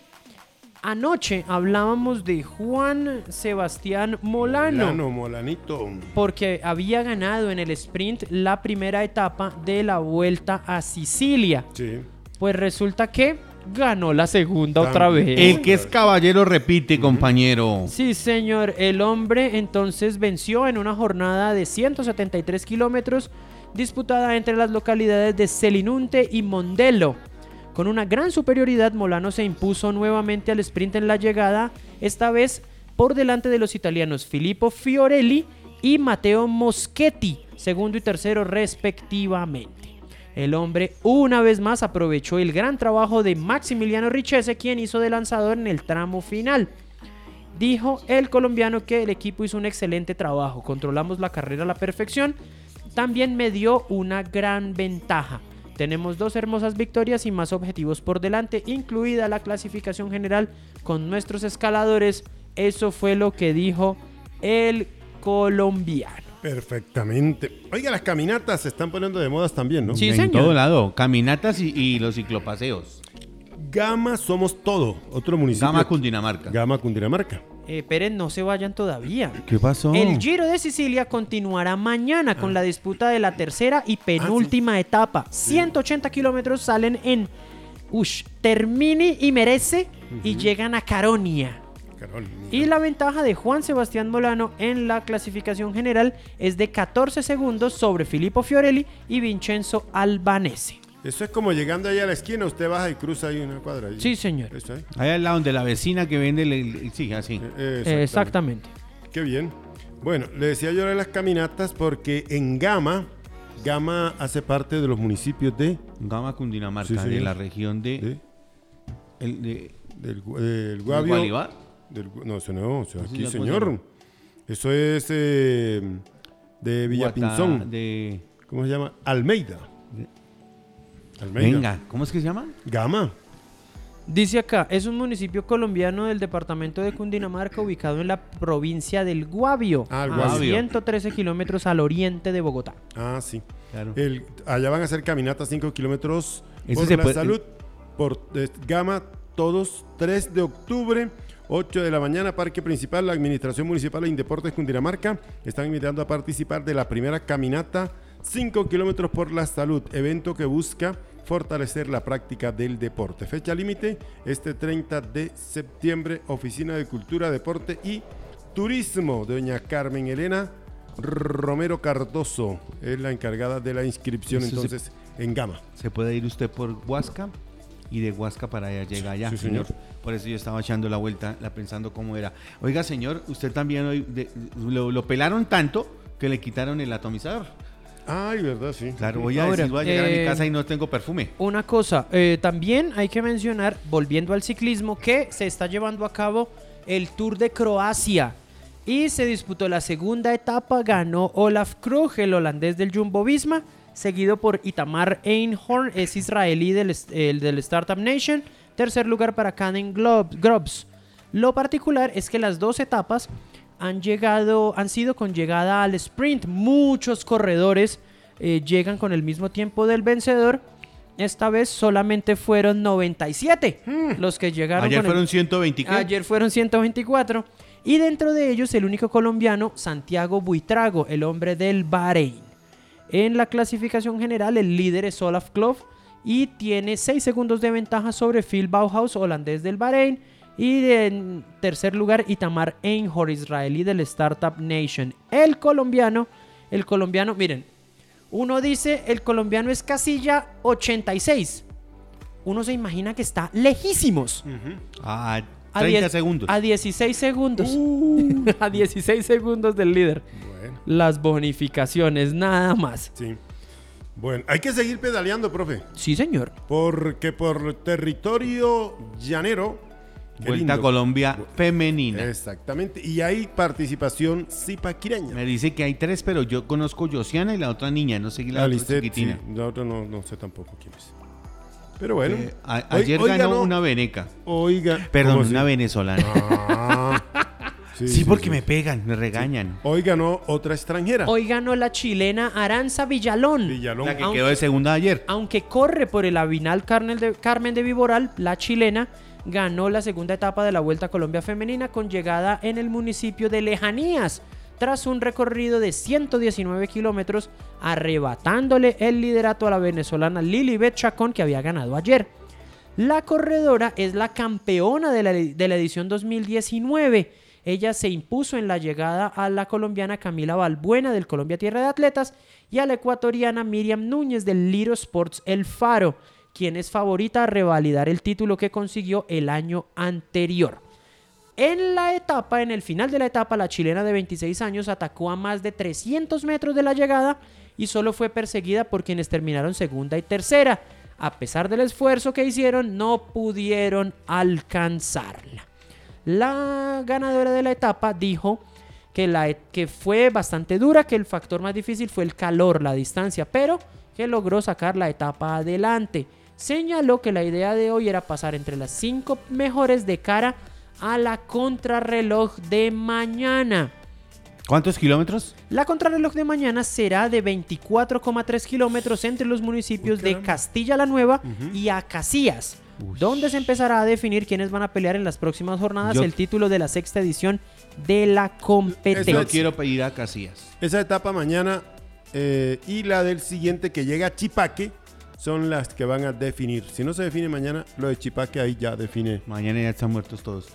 anoche hablábamos de Juan Sebastián Molano. Molano, Molanito. Porque había ganado en el sprint la primera etapa de la vuelta a Sicilia. Sí. Pues resulta que ganó la segunda otra vez. El que es caballero repite, compañero. Sí, señor. El hombre entonces venció en una jornada de 173 kilómetros disputada entre las localidades de Selinunte y Mondelo. Con una gran superioridad, Molano se impuso nuevamente al sprint en la llegada, esta vez por delante de los italianos Filippo Fiorelli y Matteo Moschetti, segundo y tercero respectivamente. El hombre una vez más aprovechó el gran trabajo de Maximiliano Richese, quien hizo de lanzador en el tramo final. Dijo el colombiano que el equipo hizo un excelente trabajo, controlamos la carrera a la perfección, también me dio una gran ventaja. Tenemos dos hermosas victorias y más objetivos por delante, incluida la clasificación general con nuestros escaladores. Eso fue lo que dijo el colombiano. Perfectamente. Oiga, las caminatas se están poniendo de modas también, ¿no? Sí, en señor. todo lado. Caminatas y, y los ciclopaseos. Gama somos todo. Otro municipio. Gama Cundinamarca. Gama Cundinamarca. Eh, Pérez, no se vayan todavía. ¿Qué pasó? El Giro de Sicilia continuará mañana con la disputa de la tercera y penúltima etapa. 180 kilómetros salen en Ush, Termini y Merece y llegan a Caronia. Carolina. Y la ventaja de Juan Sebastián Molano en la clasificación general es de 14 segundos sobre Filippo Fiorelli y Vincenzo Albanese. Eso es como llegando ahí a la esquina, usted baja y cruza ahí una cuadra. ahí. Sí, señor. Eso. Ahí al lado de la vecina que vende el... el- sí, así. Eh, Exactamente. Qué bien. Bueno, le decía yo de las caminatas porque en Gama, Gama hace parte de los municipios de, Gama Cundinamarca, señor. de la región de... de- el de del, Gu- del ¿del Guavio. Gualibá. del Gu- no, eso no, eso Así aquí, se señor. Eso es eh, de Villapinzón. Guata- De... ¿Cómo se llama? Almeida. Almeida. Venga, ¿cómo es que se llama? Gama. Dice acá, es un municipio colombiano del departamento de Cundinamarca ubicado en la provincia del Guavio, Ah, el a Guavio. 113 kilómetros al oriente de Bogotá. Ah, sí. Claro. El- allá van a hacer caminatas 5 kilómetros por se la puede- salud. Por eh, Gama, todos 3 de octubre, 8 de la mañana, Parque Principal, la Administración Municipal de Indeportes Cundinamarca. Están invitando a participar de la primera caminata 5 kilómetros por la salud, evento que busca fortalecer la práctica del deporte. Fecha límite, este 30 de septiembre, Oficina de Cultura, Deporte y Turismo, doña Carmen Elena Romero Cardoso es la encargada de la inscripción Eso se- entonces en Gama. Se puede ir usted por Huasca y de Huasca para allá llega allá. sí, señor. Por eso yo estaba echando la vuelta, la pensando cómo era. Oiga, señor, usted también hoy de- lo, lo pelaron tanto que le quitaron el atomizador. Ay, verdad, sí. Claro, voy a Ahora, decir, voy a llegar a eh, mi casa y no tengo perfume. Una cosa, eh, también hay que mencionar, volviendo al ciclismo, que se está llevando a cabo el Tour de Croacia. Y se disputó la segunda etapa, ganó Olaf Krug, el holandés del Jumbo Visma, seguido por Itamar Einhorn, es israelí del, el del Startup Nation. Tercer lugar para Caden Glob- Grobs. Lo particular es que las dos etapas han llegado, han sido con llegada al sprint. Muchos corredores eh, llegan con el mismo tiempo del vencedor. Esta vez solamente fueron 97 los que llegaron Ayer con fueron 120. ¿qué? Ayer fueron 124. Y dentro de ellos el único colombiano, Santiago Buitrago, el hombre del Bahrein. En la clasificación general el líder es Olaf Klov y tiene 6 segundos de ventaja sobre Phil Bauhaus, holandés del Bahrein. Y en tercer lugar Itamar Einhorn, israelí del Startup Nation. El colombiano, el colombiano, miren, uno dice el colombiano es casilla 86. Uno se imagina que está lejísimos. Ah, A 30 diez- segundos. A 16 segundos. a 16 segundos del líder. Bueno, Las bonificaciones, nada más. sí. Bueno, hay que seguir pedaleando, profe, Sí, señor. porque por territorio llanero. Vuelta lindo. Colombia femenina. Exactamente, y hay participación zipaquireña. Me dice que hay tres, pero yo conozco Josiana y la otra niña, no sé la La otra chiquitina. sí, la otra no, no sé tampoco quién es. Pero bueno. Eh, a- ayer oiga, ganó no, una veneca. Oiga. Perdón, ¿cómo una venezolana. Ah, sí, sí, sí, porque sí. me pegan, me regañan. Hoy ganó otra extranjera. Hoy ganó la chilena Aranza Villalón. Villalón. La que Aunque- quedó de segunda ayer. Aunque corre por el Avinal Carmen de, Carmen de Viboral, la chilena ganó la segunda etapa de la Vuelta a Colombia Femenina con llegada en el municipio de Lejanías, tras un recorrido de 119 kilómetros, arrebatándole el liderato a la venezolana Lilibet Chacón, que había ganado ayer. La corredora es la campeona de la, de la edición 2019 Ella se impuso en la llegada a la colombiana Camila Balbuena del Colombia Tierra de Atletas y a la ecuatoriana Miriam Núñez del Liro Sports El Faro, quien es favorita a revalidar el título que consiguió el año anterior. En la etapa, en el final de la etapa, la chilena de 26 años atacó a más de 300 metros de la llegada y solo fue perseguida por quienes terminaron segunda y tercera. A pesar del esfuerzo que hicieron, no pudieron alcanzarla. La ganadora de la etapa dijo que, la, que fue bastante dura, que el factor más difícil fue el calor, la distancia, pero que logró sacar la etapa adelante. Señaló que la idea de hoy era pasar entre las cinco mejores de cara a la contrarreloj de mañana. ¿Cuántos kilómetros? La contrarreloj de mañana será de 24,3 kilómetros entre los municipios de Castilla la Nueva y Acacías, donde se empezará a definir quiénes van a pelear en las próximas jornadas Yo- el título de la sexta edición de la Yo competencia. quiero pedir a Casillas. Esa etapa mañana eh, y la del siguiente que llega a Chipaque son las que van a definir. Si no se define mañana, lo de Chipaque ahí ya define. Mañana ya están muertos todos.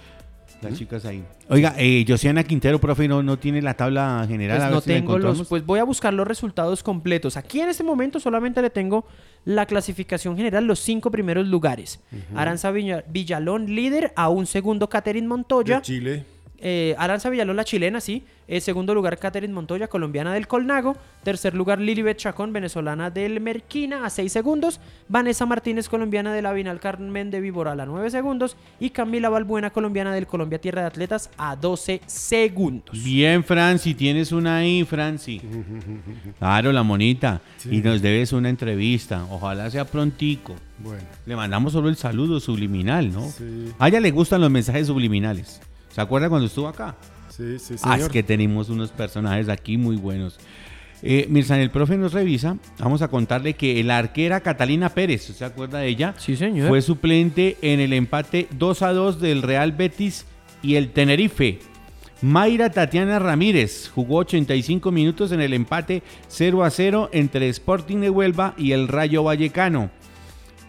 Las chicas ahí. Oiga, eh, Josiana Quintero, profe, no, no tiene la tabla general. Pues a ver no si tengo los, pues voy a buscar los resultados completos. Aquí en este momento solamente le tengo la clasificación general, los cinco primeros lugares. Aranza Villa- Villalón líder, a un segundo Catherine Montoya. De Chile. Eh, Aranza Villalón, la chilena, sí. Eh, segundo lugar, Catherine Montoya, colombiana del Colnago. Tercer lugar, Lilibet Chacón, venezolana del Merquina, a 6 segundos. Vanessa Martínez, colombiana de la Vinal Carmen de Viboral, a 9 segundos. Y Camila Balbuena, colombiana del Colombia Tierra de Atletas, a 12 segundos. Bien, Franci, tienes una ahí, Franci. Claro, la monita. Y nos debes una entrevista. Ojalá sea prontico. Bueno. Le mandamos solo el saludo subliminal, ¿no? Sí. A ella le gustan los mensajes subliminales. ¿Se acuerda cuando estuvo acá? Sí, sí, Ah, señor. es que tenemos unos personajes aquí muy buenos. Eh, Mirza, el profe nos revisa. Vamos a contarle que la arquera Catalina Pérez, ¿se acuerda de ella? Sí, señor. Fue suplente en el empate 2 a 2 del Real Betis y el Tenerife. Mayra Tatiana Ramírez jugó 85 minutos en el empate 0 a 0 entre Sporting de Huelva y el Rayo Vallecano.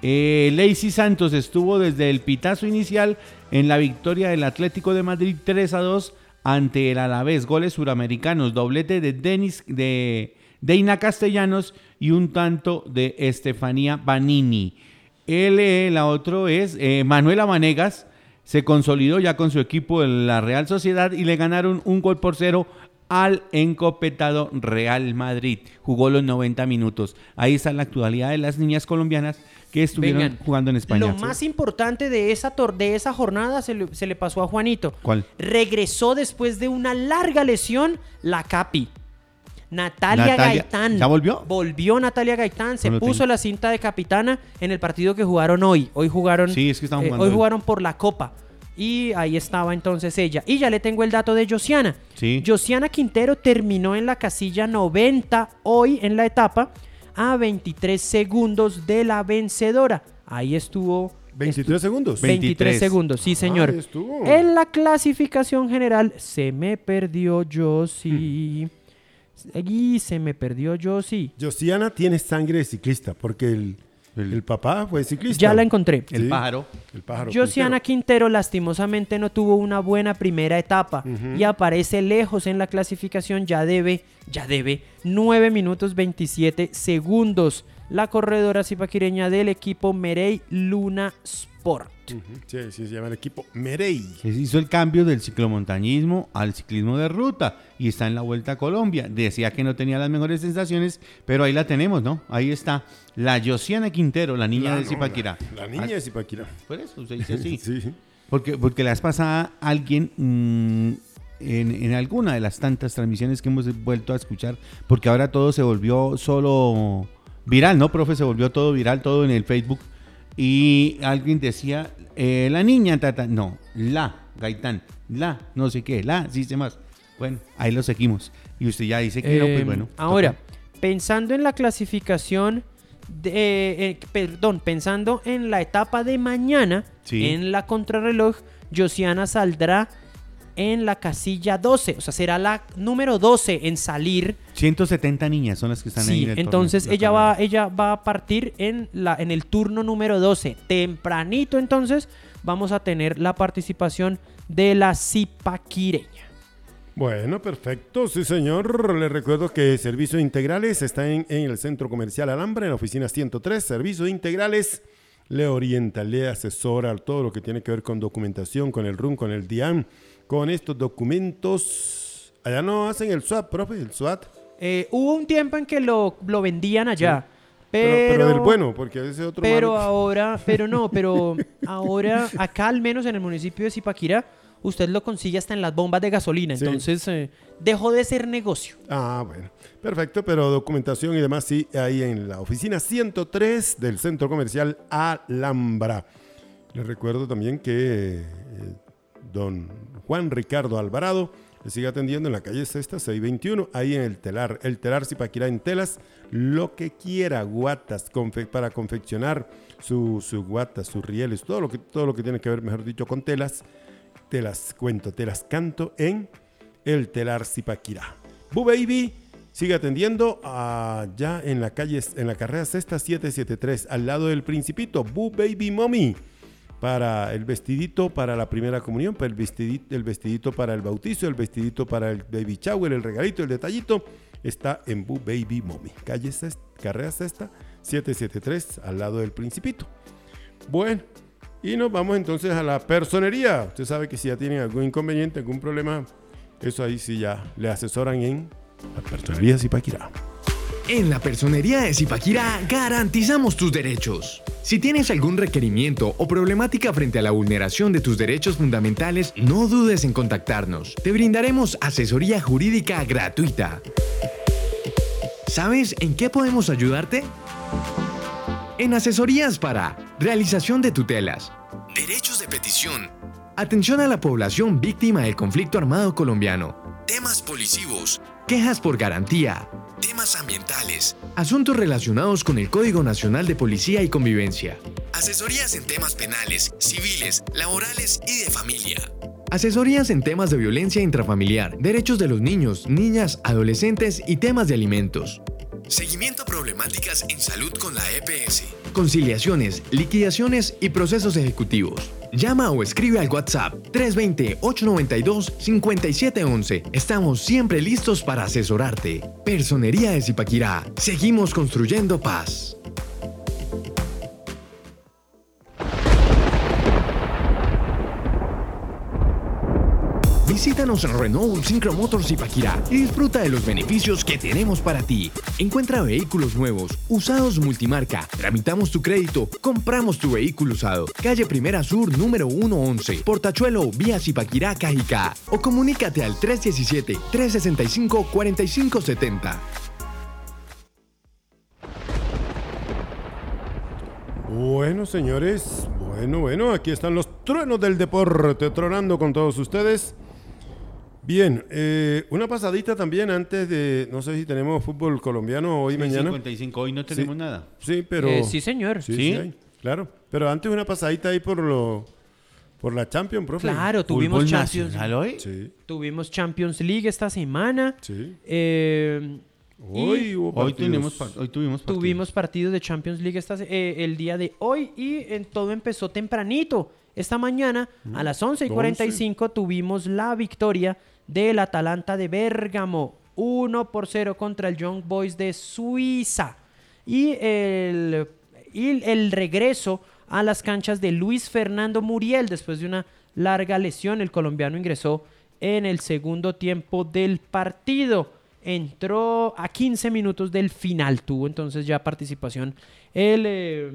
Eh, Lacey Santos estuvo desde el pitazo inicial en la victoria del Atlético de Madrid 3 a 2 ante el Alavés. Goles suramericanos, doblete de Denis de Deina Castellanos y un tanto de Estefanía Banini. Eh, la otro es eh, Manuela Vanegas. Se consolidó ya con su equipo en la Real Sociedad y le ganaron un gol por cero al encopetado Real Madrid. Jugó los 90 minutos. Ahí está la actualidad de las niñas colombianas que estuvieron Vengan, jugando en España. Lo más importante de esa, tor- de esa jornada se le, se le pasó a Juanito. ¿Cuál? Regresó después de una larga lesión la Capi. Natalia, Natalia, Gaitán. ¿ya volvió? Volvió Natalia Gaitán. Se No puso tengo. la cinta de capitana en el partido que jugaron hoy. Hoy jugaron. Sí, es que eh, hoy. jugaron por la Copa. Y ahí estaba entonces ella. Y ya le tengo el dato de Josiana. Sí. Josiana Quintero terminó en la casilla 90 hoy en la etapa a 23 segundos de la vencedora. Ahí estuvo 23 segundos. 23 23. segundos, sí señor. ahí estuvo. En la clasificación general se me perdió Josie. Y se me perdió Josie. Josiana tiene sangre de ciclista porque el, el papá fue ciclista. Ya la encontré. El Sí. pájaro. El pájaro. Josiana Quintero. Quintero lastimosamente no tuvo una buena primera etapa y aparece lejos en la clasificación, ya debe, ya debe 9 minutos 27 segundos. La corredora zipaquireña del equipo Merey Luna Sport. Sí, sí, se llama el equipo Merey. Se hizo el cambio del ciclomontañismo al ciclismo de ruta y está en la Vuelta a Colombia. Decía que no tenía las mejores sensaciones, pero ahí la tenemos, ¿no? Ahí está la Josiana Quintero, la niña La- de no, Zipaquirá. La, la niña de Zipaquirá. Por eso se dice así. Sí. Porque, porque la vez pasada alguien mm, en, en alguna de las tantas transmisiones que hemos vuelto a escuchar, porque ahora todo se volvió solo viral, ¿no, profe? Se volvió todo viral, todo en el Facebook. Y alguien decía, eh, la niña, tata, no, la, Gaitán, la, no sé qué, la, sí sé más. Bueno, ahí lo seguimos. Y usted ya dice que no, pues Eh, bueno. Ahora, toca. pensando en la clasificación, de, eh, perdón, pensando en la etapa de mañana, Sí. en la contrarreloj, Josiana saldrá en la casilla 12, o sea, será la número 12 en salir. 170 niñas son las que están ahí. Sí, en el entonces ella va, ella va a partir en, la, en el turno número 12. Tempranito, entonces, vamos a tener la participación de la Zipaquireña. Bueno, perfecto, sí señor. Les recuerdo que Servicios Integrales está en, en el Centro Comercial Alhambra, en la oficina 103. Servicios Integrales le orienta, le asesora todo lo que tiene que ver con documentación, con el RUN, con el DIAN, con estos documentos. Allá no hacen el SWAT, profe, el SWAT. Eh, hubo un tiempo en que lo, lo vendían allá. Pero, Pero, pero del bueno, porque ese otro Pero malo- ahora, pero no, pero ahora acá al menos en el municipio de Zipaquirá, usted lo consigue hasta en las bombas de gasolina. Sí. Entonces eh, dejó de ser negocio. Ah, bueno. Perfecto, pero documentación y demás sí, ahí en la oficina 103 del Centro Comercial Alhambra. Les recuerdo también que eh, don Juan Ricardo Alvarado le sigue atendiendo en la calle Sexta 621, ahí en el telar. El telar Zipaquirá en telas, lo que quiera, guatas, para confeccionar su, su guatas, sus rieles, todo lo, que, todo lo que tiene que ver, mejor dicho, con telas, te las cuento, te las canto en el telar Zipaquirá. Bu Baby sigue atendiendo allá en la calle, en la carrera Sexta 773, al lado del Principito. Bu Baby Mommy. Para el vestidito para la primera comunión, para el vestidito, el vestidito para el bautizo, el vestidito para el baby shower, el regalito, el detallito, está en Bu Baby Mommy. Calle Sexta, carrera Sexta 773, al lado del Principito. Bueno, y nos vamos entonces a la personería. Usted sabe que si ya tienen algún inconveniente, algún problema, eso ahí sí ya le asesoran en la personería Zipaquirá. En la personería de Zipaquirá garantizamos tus derechos. Si tienes algún requerimiento o problemática frente a la vulneración de tus derechos fundamentales, no dudes en contactarnos. Te brindaremos asesoría jurídica gratuita. ¿Sabes en qué podemos ayudarte? En asesorías para realización de tutelas, derechos de petición, atención a la población víctima del conflicto armado colombiano, temas policivos, quejas por garantía, temas ambientales, asuntos relacionados con el Código Nacional de Policía y Convivencia, asesorías en temas penales, civiles, laborales y de familia. Asesorías en temas de violencia intrafamiliar, derechos de los niños, niñas, adolescentes y temas de alimentos. Seguimiento a problemáticas en salud con la EPS. Conciliaciones, liquidaciones y procesos ejecutivos. Llama o escribe al WhatsApp 320-892-5711. Estamos siempre listos para asesorarte. Personería de Zipaquirá. Seguimos construyendo paz. Visítanos en Renault Syncro Motors Zipaquirá y disfruta de los beneficios que tenemos para ti. Encuentra vehículos nuevos, usados multimarca, tramitamos tu crédito, compramos tu vehículo usado. Calle Primera Sur número 111, Portachuelo, vía Zipaquirá, Cajicá. O comunícate al 317-365-4570. Bueno, señores, bueno, bueno, aquí están los truenos del deporte, tronando con todos ustedes. Bien, eh, una pasadita también antes de, no sé si tenemos fútbol colombiano hoy, mañana. 55, hoy no tenemos nada. Sí, pero... Eh, sí, señor. Sí, ¿Sí? sí hay, claro. Pero antes una pasadita ahí por lo, por la Champions, profe. Claro, tuvimos ¿Fútbol Champions, nacional hoy? Sí, tuvimos Champions League esta semana. sí. Eh, Hoy hubo Hoy, par- hoy tuvimos partidos. tuvimos partidos de Champions League esta eh, el día de hoy y en todo empezó tempranito. Esta mañana a las 11 y 45 tuvimos la victoria del Atalanta de Bérgamo. 1 por 0 contra el Young Boys de Suiza. Y el, el regreso a las canchas de Luis Fernando Muriel después de una larga lesión. El colombiano ingresó en el segundo tiempo del partido. Entró a 15 minutos del final. Tuvo entonces ya participación el, eh,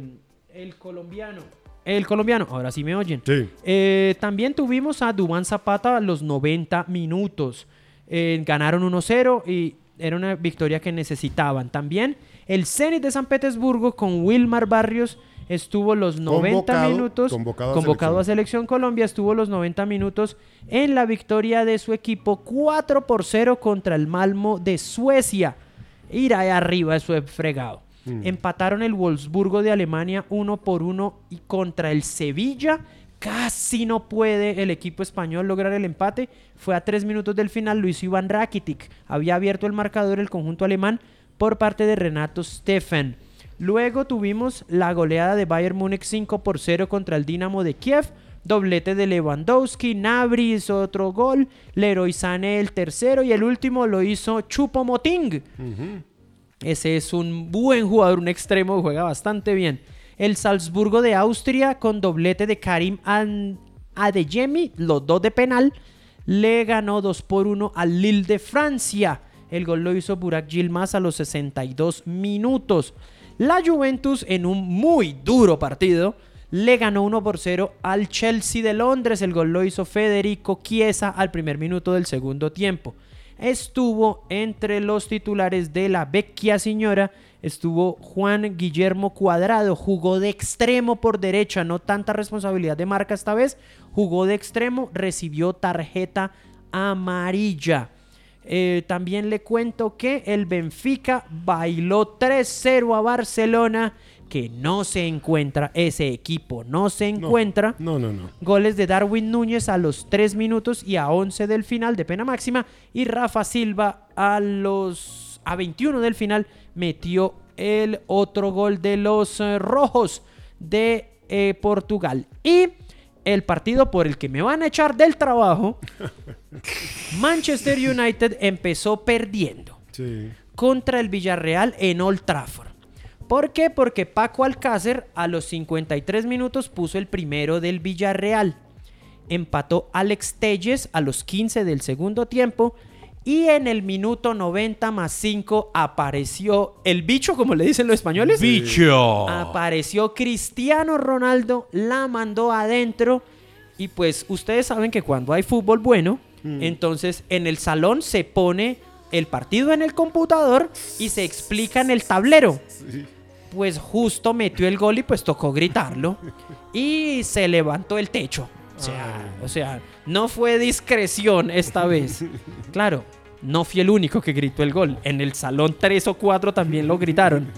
el colombiano. El colombiano, ahora sí me oyen. Sí. Eh, también tuvimos a Dubán Zapata a los 90 minutos. Eh, ganaron 1-0 y era una victoria que necesitaban. También el Zenit de San Petersburgo con Wilmar Barrios estuvo los 90 Convocado- minutos. convocado a convocado a selección. Selección Colombia, estuvo los 90 minutos en la victoria de su equipo 4 por 0 contra el Malmo de Suecia. Ir ahí arriba, eso es fregado. Empataron el Wolfsburgo de Alemania 1 por 1 y contra el Sevilla. Casi no puede el equipo español lograr el empate. Fue a tres minutos del final. Luis Iván Rakitic había abierto el marcador el conjunto alemán por parte de Renato Steffen. Luego tuvimos la goleada de Bayern Múnich 5 por 0 contra el Dinamo de Kiev. doblete de Lewandowski, Nabri hizo otro gol, Leroy Sané el tercero y el último lo hizo Chupo Moting. Ese es un buen jugador, un extremo, juega bastante bien. El Salzburgo de Austria con doblete de Karim Adeyemi, los dos de penal, le ganó 2 por 1 al Lille de Francia. El gol lo hizo Burak Yilmaz a los 62 minutos. La Juventus en un muy duro partido le ganó 1 por 0 al Chelsea de Londres. El gol lo hizo Federico Chiesa al primer minuto del segundo tiempo. Estuvo entre los titulares de la Vecchia Señora, estuvo Juan Guillermo Cuadrado, jugó de extremo por derecha, no tanta responsabilidad de marca esta vez, jugó de extremo, recibió tarjeta amarilla. Eh, también le cuento que el Benfica bailó 3-0 a Barcelona, que no se encuentra, ese equipo no se No, encuentra. No, no, no. Goles de Darwin Núñez a los 3 minutos y a 11 del final de pena máxima. Y Rafa Silva a los a 21 del final metió el otro gol de los eh, rojos de eh, Portugal. Y el partido por el que me van a echar del trabajo, Manchester United empezó perdiendo Sí. contra el Villarreal en Old Trafford. ¿Por qué? Porque Paco Alcácer a los 53 minutos puso el primero del Villarreal. Empató Alex Telles a los 15 del segundo tiempo. Y en el minuto 90 más 5 apareció el bicho, como le dicen los españoles. ¡Bicho! Apareció Cristiano Ronaldo, la mandó adentro. Y pues ustedes saben que cuando hay fútbol bueno, entonces en el salón se pone el partido en el computador y se explica en el tablero. Pues justo metió el gol y pues tocó gritarlo. Y se levantó el techo. O sea, o sea, no fue discreción esta vez. Claro, no fui el único que gritó el gol. En el salón tres o cuatro también lo gritaron.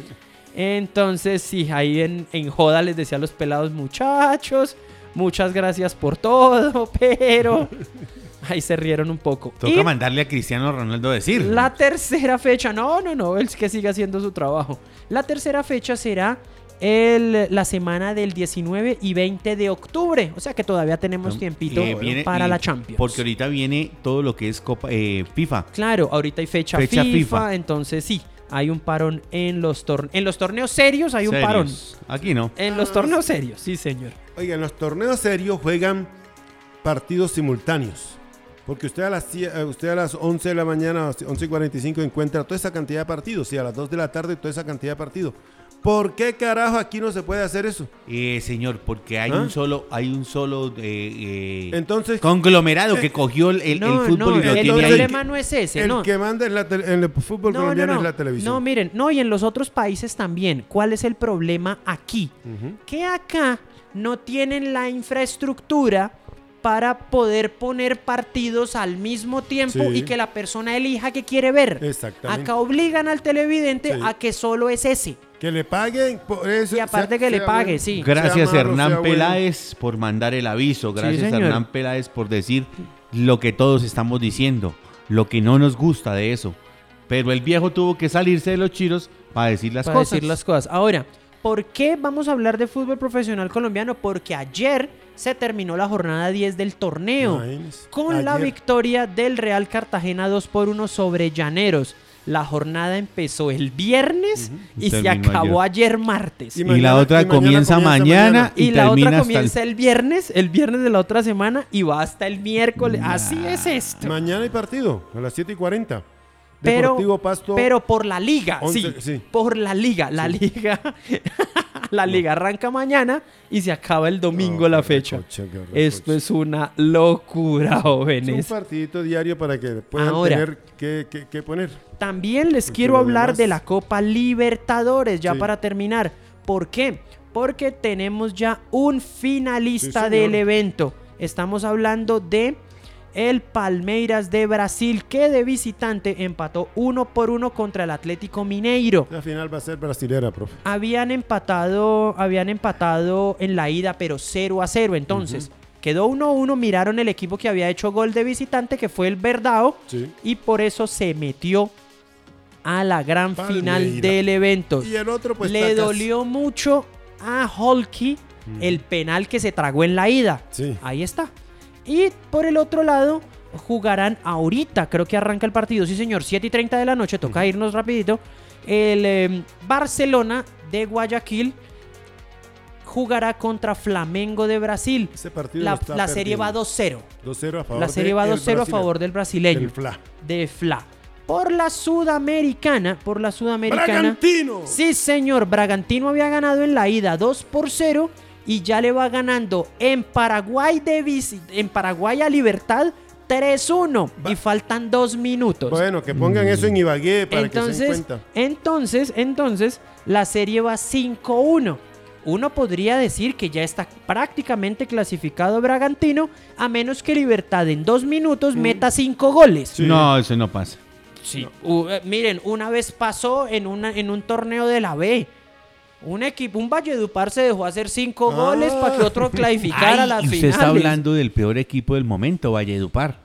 Entonces, sí, ahí en, en joda les decía a los pelados muchachos, muchas gracias por todo, pero ahí se rieron un poco. Toca Y mandarle a Cristiano Ronaldo a decir. la tercera fecha, no, no, no, él que sigue haciendo su trabajo. La tercera fecha será el, la semana del 19 y 20 de octubre, o sea que todavía tenemos tiempito Eh, viene- para y- la Champions. Porque ahorita viene todo lo que es Copa eh, FIFA. Claro, ahorita hay fecha, Fecha FIFA, FIFA. entonces sí, hay un parón en los torneos. En los torneos serios hay un Serios. parón. Aquí no. En los torneos serios, sí, señor. Oiga, en los torneos serios juegan partidos simultáneos. Porque usted a las, eh, usted a las 11 de la mañana, 11 y 45, encuentra toda esa cantidad de partidos. Y a las 2 de la tarde, toda esa cantidad de partidos. ¿Por qué carajo aquí no se puede hacer eso? Eh, señor, porque hay ¿Ah? un solo, hay un solo eh, eh, Entonces, conglomerado eh, que cogió el, el- fútbol no, y lo el tiene ahí. problema no es ese, el no. que manda en, la en el fútbol No, no, colombiano no. es la televisión. No, miren, no, y en los otros países también. ¿Cuál es el problema aquí? Ujú. Que acá no tienen la infraestructura para poder poner partidos al mismo tiempo Sí. y que la persona elija que quiere ver. Exactamente. Acá obligan al televidente Sí. a que solo es ese. Que le paguen por eso. Y aparte sea- que le pague, bueno. sí. Gracias malo, Hernán bueno. Peláez por mandar el aviso. Gracias señor. Hernán Peláez por decir lo que todos estamos diciendo. Lo que no nos gusta de eso. Pero el viejo tuvo que salirse de los chiros para decir las para cosas. decir las cosas. Ahora, ¿por qué vamos a hablar de fútbol profesional colombiano? Porque ayer se terminó la jornada 10 del torneo. Imagínese. con la victoria del Real Cartagena 2 por 1 sobre Llaneros. La jornada empezó el viernes y se acabó ayer, martes. Y la otra y mañana comienza, comienza mañana, mañana. y, Y, la termina otra hasta el- comienza el viernes, el viernes de la otra semana y va hasta el miércoles. Así es esto. Mañana hay partido, a las 7 y 40. Pero, Deportivo Pasto. pero por la liga, sí, sí. Por la liga. La liga. la liga arranca mañana y se acaba el domingo No, la fecha. Esto es una locura, Es un jóvenes. partidito diario para que puedan Ahora. tener que, que- que poner. También les Porque quiero hablar demás- de la Copa Libertadores, ya Sí. para terminar. ¿Por qué? Porque tenemos ya un finalista del evento. Estamos hablando de el Palmeiras de Brasil, que de visitante empató uno por uno contra el Atlético Mineiro. La final va a ser brasilera, profe. Habían empatado, habían empatado en la ida, pero 0 a 0. Entonces, quedó 1-1. Miraron el equipo que había hecho gol de visitante, que fue el Verdao Sí. y por eso se metió a la gran Palmeira. final del evento. Y el otro, pues. Le tacas. dolió mucho a Holky el penal que se tragó en la ida. Sí. Ahí está. Y por el otro lado, jugarán ahorita, creo que arranca el partido, sí señor, 7 y 30 de la noche, toca irnos rapidito. El eh, Barcelona de Guayaquil jugará contra Flamengo de Brasil. Ese partido La, la serie va perdiendo. 2-0. 2-0 a favor La serie va el 2-0 a favor del brasileño. El FLA. De Fla. Por la Sudamericana, por la Sudamericana. ¡Bragantino! Sí, señor. Bragantino había ganado en la ida 2 por 0 y ya le va ganando en Paraguay de en Paraguay a Libertad 3-1 y faltan dos minutos. Bueno, que pongan eso en Ibagué para que se den entonces, cuenta. entonces, entonces, la serie va 5-1. Uno podría decir que ya está prácticamente clasificado Bragantino, a menos que Libertad en dos minutos meta cinco goles. Sí. No, eso no pasa. Sí. Eh, miren, una vez pasó en, una, en un torneo de la B. Un equipo, un Valledupar se dejó hacer cinco Ah. goles para que otro clasificara a Ay, las y usted finales. está hablando del peor equipo del momento, Valledupar.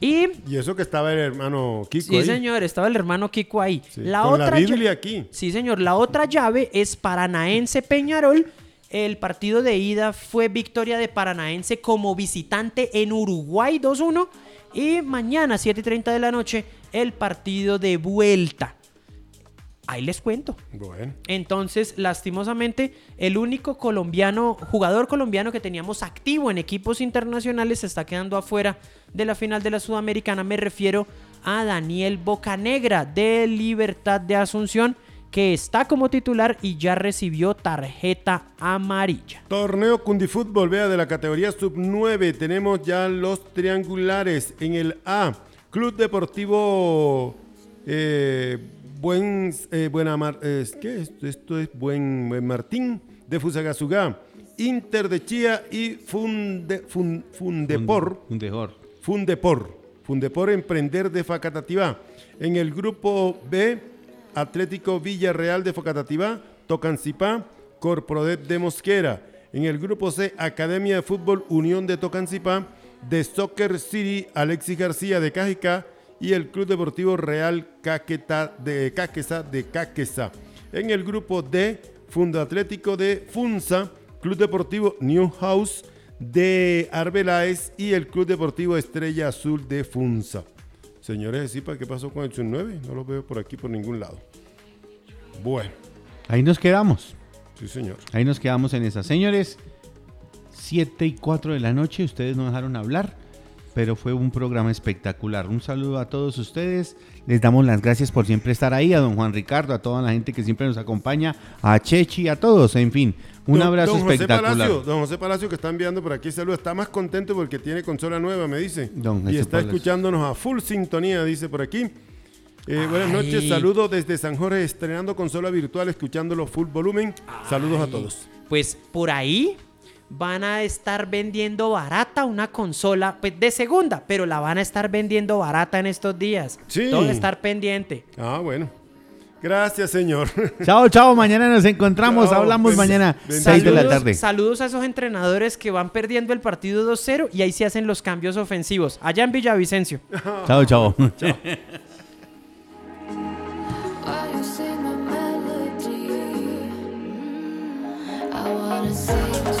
Y Y eso que estaba el hermano Kiko sí, ahí. señor, estaba el hermano Kiko ahí. Sí, La con otra la Biblia aquí. Sí, señor. La otra llave es Paranaense Peñarol. El partido de ida fue victoria de Paranaense como visitante en Uruguay 2-1. Y mañana, 7 y 30 de la noche, el partido de vuelta. Ahí les cuento. Bueno. Entonces, lastimosamente, el único colombiano, jugador colombiano que teníamos activo en equipos internacionales se está quedando afuera de la final de la Sudamericana. Me refiero a Daniel Bocanegra de Libertad de Asunción, que está como titular y ya recibió tarjeta amarilla. Torneo Cundifútbol, vea, de la categoría sub-9. Tenemos ya los triangulares en el A. Club Deportivo eh, Buen, eh, Buena Mar- eh. Esto es Buen, Buen Martín de Fusagasugá. Inter de Chía y Funde, Fun- Fundepor. Un mejor. Fundepor. Fundepor Emprender de Facatativá. En el grupo B, Atlético Villarreal de Facatativá, Tocancipá, Corprodep de Mosquera. En el grupo C, Academia de Fútbol Unión de Tocancipá, de Soccer City, Alexis García de Cajicá y el Club Deportivo Real Caqueta de Caquesa de Caquesa. En el grupo D, Fundo Atlético de Funza, Club Deportivo Newhouse de Arbeláez y el Club Deportivo Estrella Azul de Funza. Señores, ¿sí para qué pasó con el Sub 9? No lo veo por aquí por ningún lado. Bueno, Ahí nos quedamos. sí señor. Ahí nos quedamos en esa. Señores, 7 y 4 de la noche, ustedes no dejaron hablar, pero fue un programa espectacular. Un saludo a todos ustedes. Les damos las gracias por siempre estar ahí, a don Juan Ricardo, a toda la gente que siempre nos acompaña, a Chechi, a todos, en fin. Un Don- abrazo don José espectacular. Palacio, don José Palacio que está enviando por aquí saludos. Está más contento porque tiene consola nueva, me dice. Don y está Palacio. escuchándonos a full sintonía, dice por aquí. Eh, buenas noches, saludos desde San Jorge, estrenando consola virtual, escuchándolo full volumen. Saludos a todos. Pues por ahí van a estar vendiendo barata una consola pues, de segunda, pero la van a estar vendiendo barata en estos días. Sí. Todo estar pendiente. Ah, bueno. Gracias, señor. Chao, chao. Mañana nos encontramos. Chao, Hablamos mañana, bendice- 6 de la Saludos- tarde. Saludos a esos entrenadores que van perdiendo el partido 2-0 y ahí se hacen los cambios ofensivos. Allá en Villavicencio. Chao, chao. While